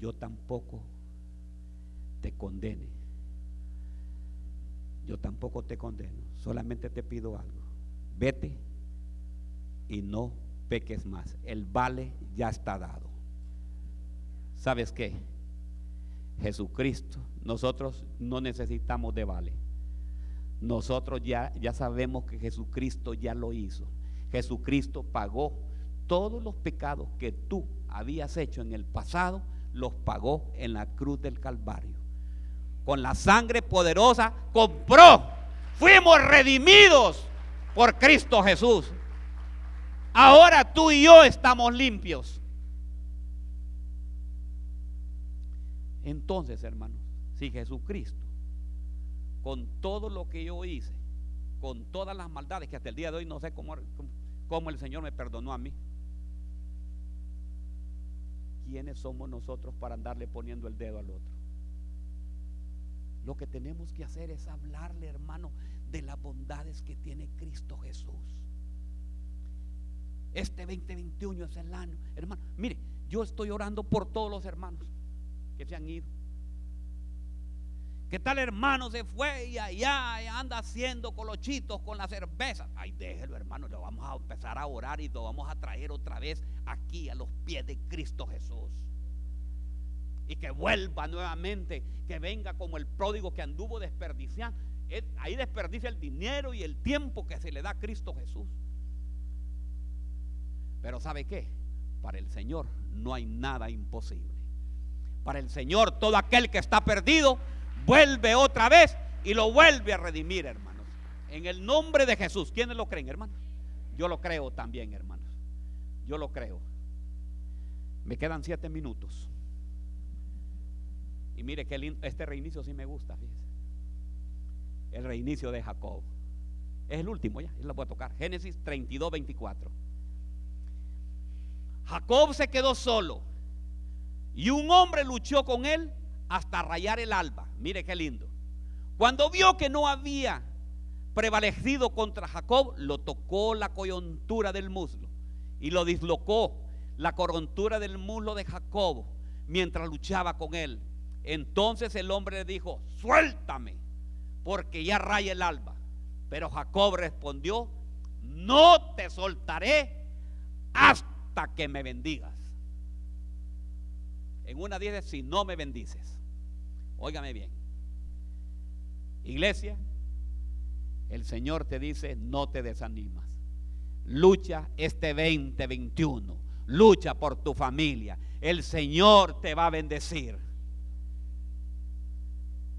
Yo tampoco te condene. Yo tampoco te condeno. Solamente te pido algo. Vete y no peques más. El vale ya está dado. ¿Sabes qué? Jesucristo, nosotros no necesitamos de vale. Nosotros ya, ya sabemos que Jesucristo ya lo hizo. Jesucristo pagó todos los pecados que tú habías hecho en el pasado, los pagó en la cruz del Calvario. Con la sangre poderosa compró. Fuimos redimidos por Cristo Jesús. Ahora tú y yo estamos limpios. Entonces, hermanos, si Jesucristo, con todo lo que yo hice, con todas las maldades que hasta el día de hoy no sé cómo, cómo el Señor me perdonó a mí, ¿quiénes somos nosotros para andarle poniendo el dedo al otro? Lo que tenemos que hacer es hablarle, hermano, de las bondades que tiene Cristo Jesús. Este 2021 es el año. Hermano, mire, yo estoy orando por todos los hermanos que se han ido. ¿Qué tal hermano se fue y allá anda haciendo colochitos con la cerveza? Ay, déjelo hermano, lo vamos a empezar a orar y lo vamos a traer otra vez aquí a los pies de Cristo Jesús. Y que vuelva nuevamente, que venga como el pródigo que anduvo desperdiciando. Ahí desperdicia el dinero y el tiempo que se le da a Cristo Jesús. Pero ¿sabe qué? Para el Señor no hay nada imposible. Para el Señor todo aquel que está perdido vuelve otra vez y lo vuelve a redimir, hermanos. En el nombre de Jesús. ¿Quiénes lo creen, hermanos? Yo lo creo también, hermanos. Yo lo creo. Me quedan siete minutos. Y mire que este reinicio sí me gusta, fíjese. El reinicio de Jacob. Es el último ya, lo voy a tocar. Génesis 32, 24. Jacob se quedó solo y un hombre luchó con él hasta rayar el alba. Mire qué lindo. Cuando vio que no había prevalecido contra Jacob, lo tocó la coyuntura del muslo y lo dislocó la coyuntura del muslo de Jacob mientras luchaba con él. Entonces el hombre le dijo, suéltame, porque ya raya el alba. Pero Jacob respondió, no te soltaré hasta que me bendigas. En una dice, si no me bendices. Óigame bien. Iglesia, el Señor te dice, no te desanimas. Lucha este 2021. Lucha por tu familia. el Señor te va a bendecir.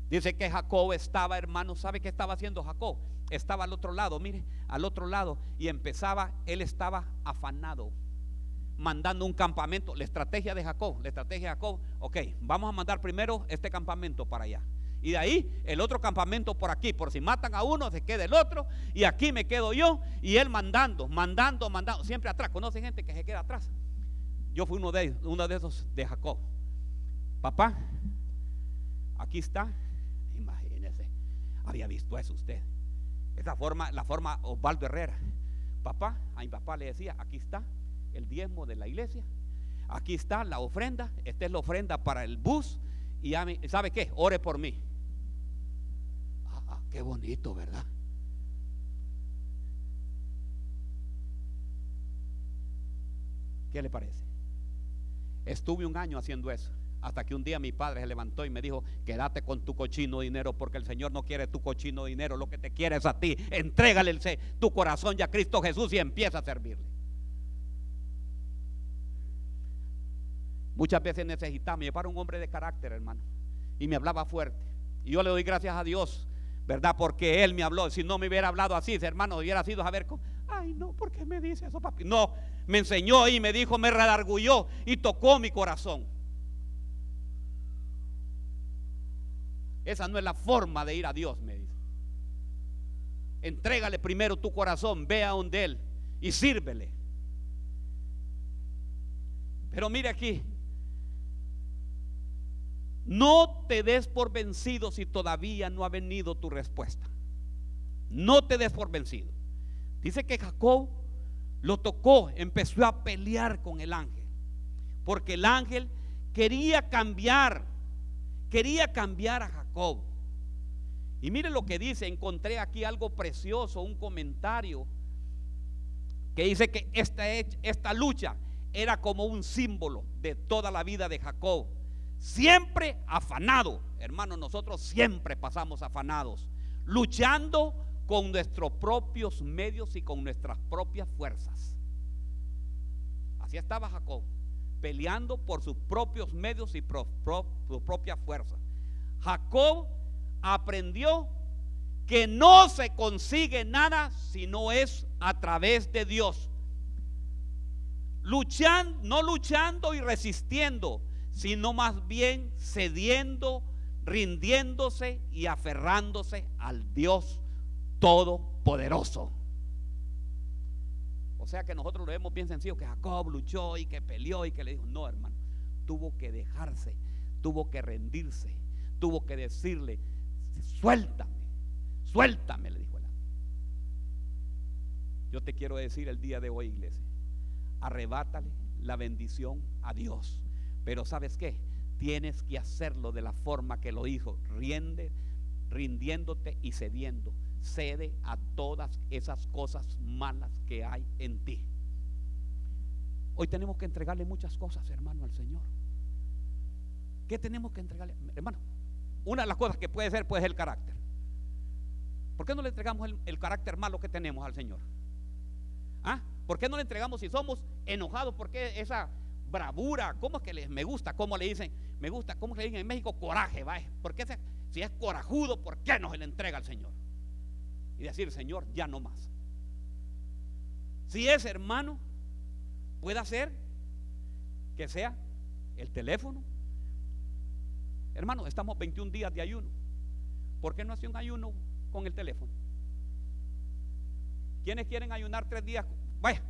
Dice que Jacob estaba, hermano, ¿sabe qué estaba haciendo Jacob? Estaba al otro lado, mire, al otro lado, y empezaba, él estaba afanado, mandando un campamento. La estrategia de Jacob, la estrategia de Jacob, ok, vamos a mandar primero este campamento para allá. Y de ahí el otro campamento por aquí, por si matan a uno, se queda el otro. Y aquí me quedo yo. Y él mandando, mandando, mandando. Siempre atrás. ¿Conocen gente que se queda atrás? Yo fui uno de, uno de esos de Jacob. Papá, aquí está. Imagínese. Había visto eso usted. Esa forma, la forma Osvaldo Herrera. Papá, a mi papá le decía, aquí está el diezmo de la iglesia. Aquí está la ofrenda. Esta es la ofrenda para el bus. Y ¿sabe qué? Ore por mí. Qué bonito, ¿verdad? ¿Qué le parece? Estuve un año haciendo eso. Hasta que un día mi padre se levantó y me dijo, quédate con tu cochino dinero porque el Señor no quiere tu cochino dinero, lo que te quiere es a ti. Entrégale tu corazón ya a Cristo Jesús y empieza a servirle. Muchas veces necesitamos llevar un hombre de carácter, hermano. Y me hablaba fuerte. Y yo le doy gracias a Dios ¿verdad? Porque él me habló. Si no me hubiera hablado así, hermano, hubiera sido a ver, ay, no, ¿por qué me dice eso, papi? No, me enseñó y me dijo, me redargulló y tocó mi corazón. Esa no es la forma de ir a Dios, me dice. Entrégale primero tu corazón, ve a donde Él y sírvele. Pero mire aquí, no te des por vencido si todavía no ha venido tu respuesta. No te des por vencido. Dice que Jacob lo tocó, empezó a pelear con el ángel. Porque el ángel quería cambiar, quería cambiar a Jacob. Y mire lo que dice, encontré aquí algo precioso, un comentario que dice que esta, esta lucha era como un símbolo de toda la vida de Jacob siempre afanado. Hermanos, nosotros siempre pasamos afanados, luchando con nuestros propios medios y con nuestras propias fuerzas. Así estaba Jacob, peleando por sus propios medios y por, sus propias fuerzas. Jacob aprendió que no se consigue nada si no es a través de Dios. Luchando, no luchando y resistiendo, sino más bien cediendo, rindiéndose y aferrándose al Dios Todopoderoso. O sea que nosotros lo vemos bien sencillo, que Jacob luchó y que peleó y que le dijo, no hermano, tuvo que dejarse, tuvo que rendirse, tuvo que decirle, suéltame, suéltame, le dijo el ángel. Yo te quiero decir el día de hoy, iglesia, arrebátale la bendición a Dios pero ¿sabes qué? Tienes que hacerlo de la forma que lo dijo, riende, rindiéndote y cediendo. Cede a todas esas cosas malas que hay en ti. Hoy tenemos que entregarle muchas cosas, hermano, al Señor. ¿Qué tenemos que entregarle? Hermano, una de las cosas que puede ser, pues, es el carácter. ¿Por qué no le entregamos el, el carácter malo que tenemos al Señor? ¿Ah? ¿Por qué no le entregamos si somos enojados? Porque esa, bravura, ¿cómo es que les, me gusta? ¿Cómo le dicen? Me gusta, ¿cómo le dicen en México? Coraje, ¿va? Porque si es corajudo, ¿por qué no se le entrega al Señor? Y decir, Señor, ya no más. Si es hermano, puede hacer que sea el teléfono. Hermano, estamos 21 días de ayuno. ¿Por qué no hace un ayuno con el teléfono? ¿Quiénes quieren ayunar tres días? Vaya,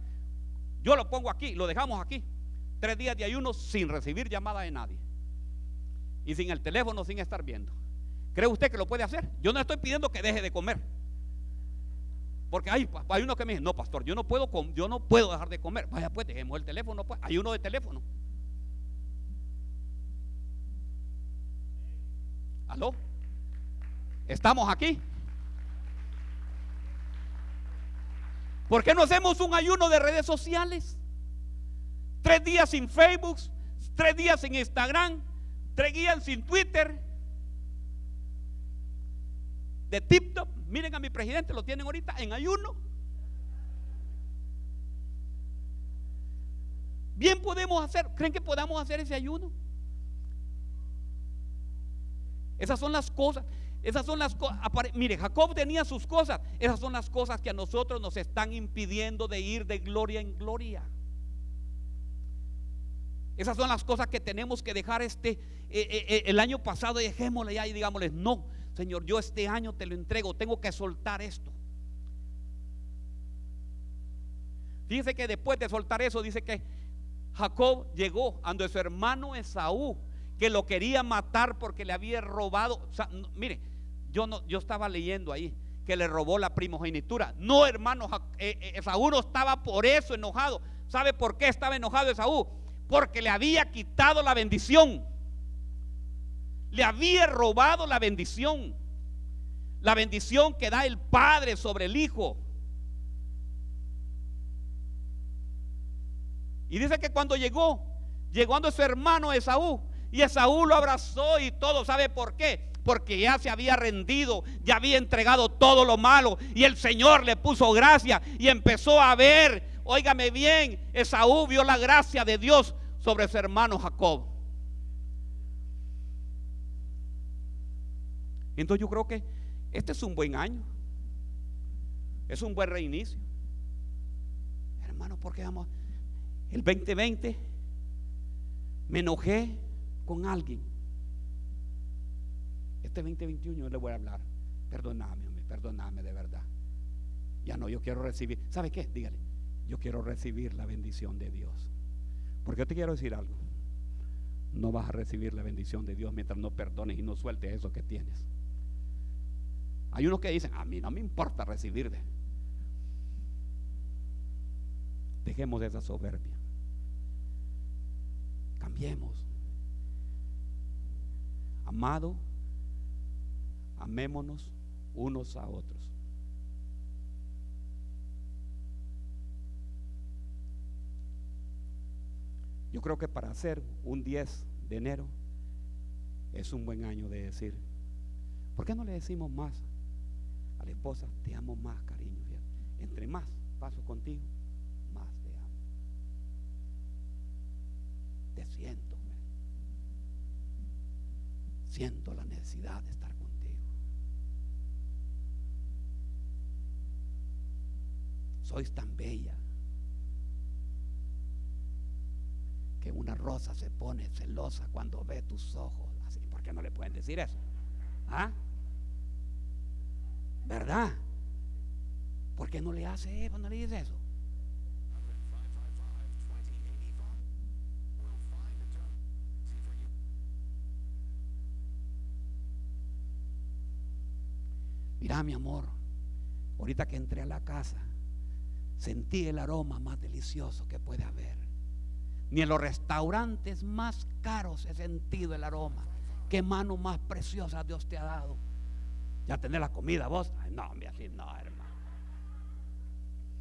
yo lo pongo aquí, lo dejamos aquí. Tres días de ayuno sin recibir llamada de nadie. Y sin el teléfono, sin estar viendo. ¿Cree usted que lo puede hacer? Yo no estoy pidiendo que deje de comer. Porque hay, hay uno que me dice, no, pastor, yo no puedo, yo no puedo dejar de comer. Vaya, pues dejemos el teléfono, pues. Hay uno de teléfono. ¿Aló? ¿Estamos aquí? ¿Por qué no hacemos un ayuno de redes sociales? Tres días sin Facebook, tres días sin Instagram, tres días sin Twitter, de TikTok. Miren a mi presidente, lo tienen ahorita en ayuno. Bien podemos hacer. ¿Creen que podamos hacer ese ayuno? Esas son las cosas. Esas son las cosas. Mire, Jacob tenía sus cosas. Esas son las cosas que a nosotros nos están impidiendo de ir de gloria en gloria. Esas son las cosas que tenemos que dejar este eh, eh, eh, el año pasado dejémosle ya y digámosle, no, Señor, yo este año te lo entrego, tengo que soltar esto. Dice que después de soltar eso, dice que Jacob llegó ando su hermano Esaú, que lo quería matar porque le había robado. mire, yo, no, yo estaba leyendo ahí que le robó la primogenitura. No, hermano, Esaú no estaba por eso enojado. ¿Sabe por qué estaba enojado Esaú? Porque le había quitado la bendición. Le había robado la bendición. La bendición que da el Padre sobre el Hijo. Y dice que cuando llegó, llegó a su hermano Esaú. Y Esaú lo abrazó y todo. ¿Sabe por qué? Porque ya se había rendido, ya había entregado todo lo malo. Y el Señor le puso gracia y empezó a ver Óigame bien, Esaú vio la gracia de Dios sobre su hermano Jacob. Entonces yo creo que este es un buen año. Es un buen reinicio. Hermano, ¿por qué vamos? El 2020 me enojé con alguien. Este 2021 yo le voy a hablar. Perdóname, perdóname de verdad. Ya no, yo quiero recibir. ¿Sabe qué? Dígale yo quiero recibir la bendición de Dios. Porque yo te quiero decir algo. No vas a recibir la bendición de Dios mientras no perdones y no sueltes eso que tienes. Hay unos que dicen, a mí no me importa recibirte. Dejemos esa soberbia. Cambiemos. Amado, amémonos unos a otros. Yo creo que para hacer un 10 de enero es un buen año de decir, ¿por qué no le decimos más a la esposa, te amo más, cariño? Entre más paso contigo, más te amo. Te siento, siento la necesidad de estar contigo. Sois tan bella. Que una rosa se pone celosa cuando ve tus ojos. Así, ¿por qué no le pueden decir eso? ¿Ah? ¿Verdad? ¿Por qué no le hace eso? No le dice eso. Mira, mi amor, ahorita que entré a la casa, sentí el aroma más delicioso que puede haber. Ni en los restaurantes más caros he sentido el aroma. Qué mano más preciosa Dios te ha dado. Ya tener la comida vos. no, hombre, así no, hermano.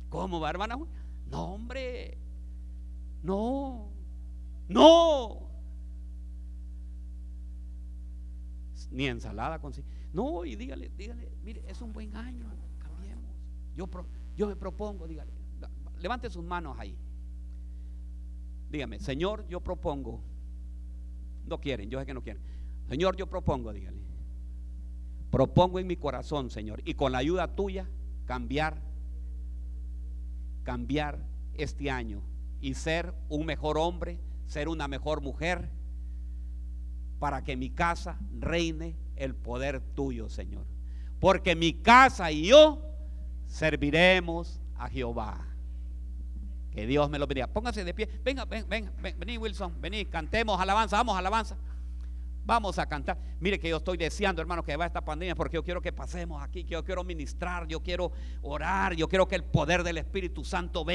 ¿Cómo va, hermana? No, hombre. No. No. Ni ensalada con No, y dígale, dígale, mire, es un buen año. Cambiemos. Yo, yo me propongo, dígale. Levante sus manos ahí. Dígame, Señor, yo propongo. No quieren, yo sé que no quieren. Señor, yo propongo, dígale. Propongo en mi corazón, Señor, y con la ayuda tuya, cambiar, cambiar este año y ser un mejor hombre, ser una mejor mujer, para que mi casa reine el poder tuyo, Señor. Porque mi casa y yo serviremos a Jehová. Que Dios me lo bendiga. Póngase de pie. Venga, ven, ven, ven, vení Wilson, vení, cantemos alabanza, vamos, alabanza. Vamos a cantar. Mire que yo estoy deseando, hermano, que va esta pandemia porque yo quiero que pasemos aquí, que yo quiero ministrar, yo quiero orar, yo quiero que el poder del Espíritu Santo venga.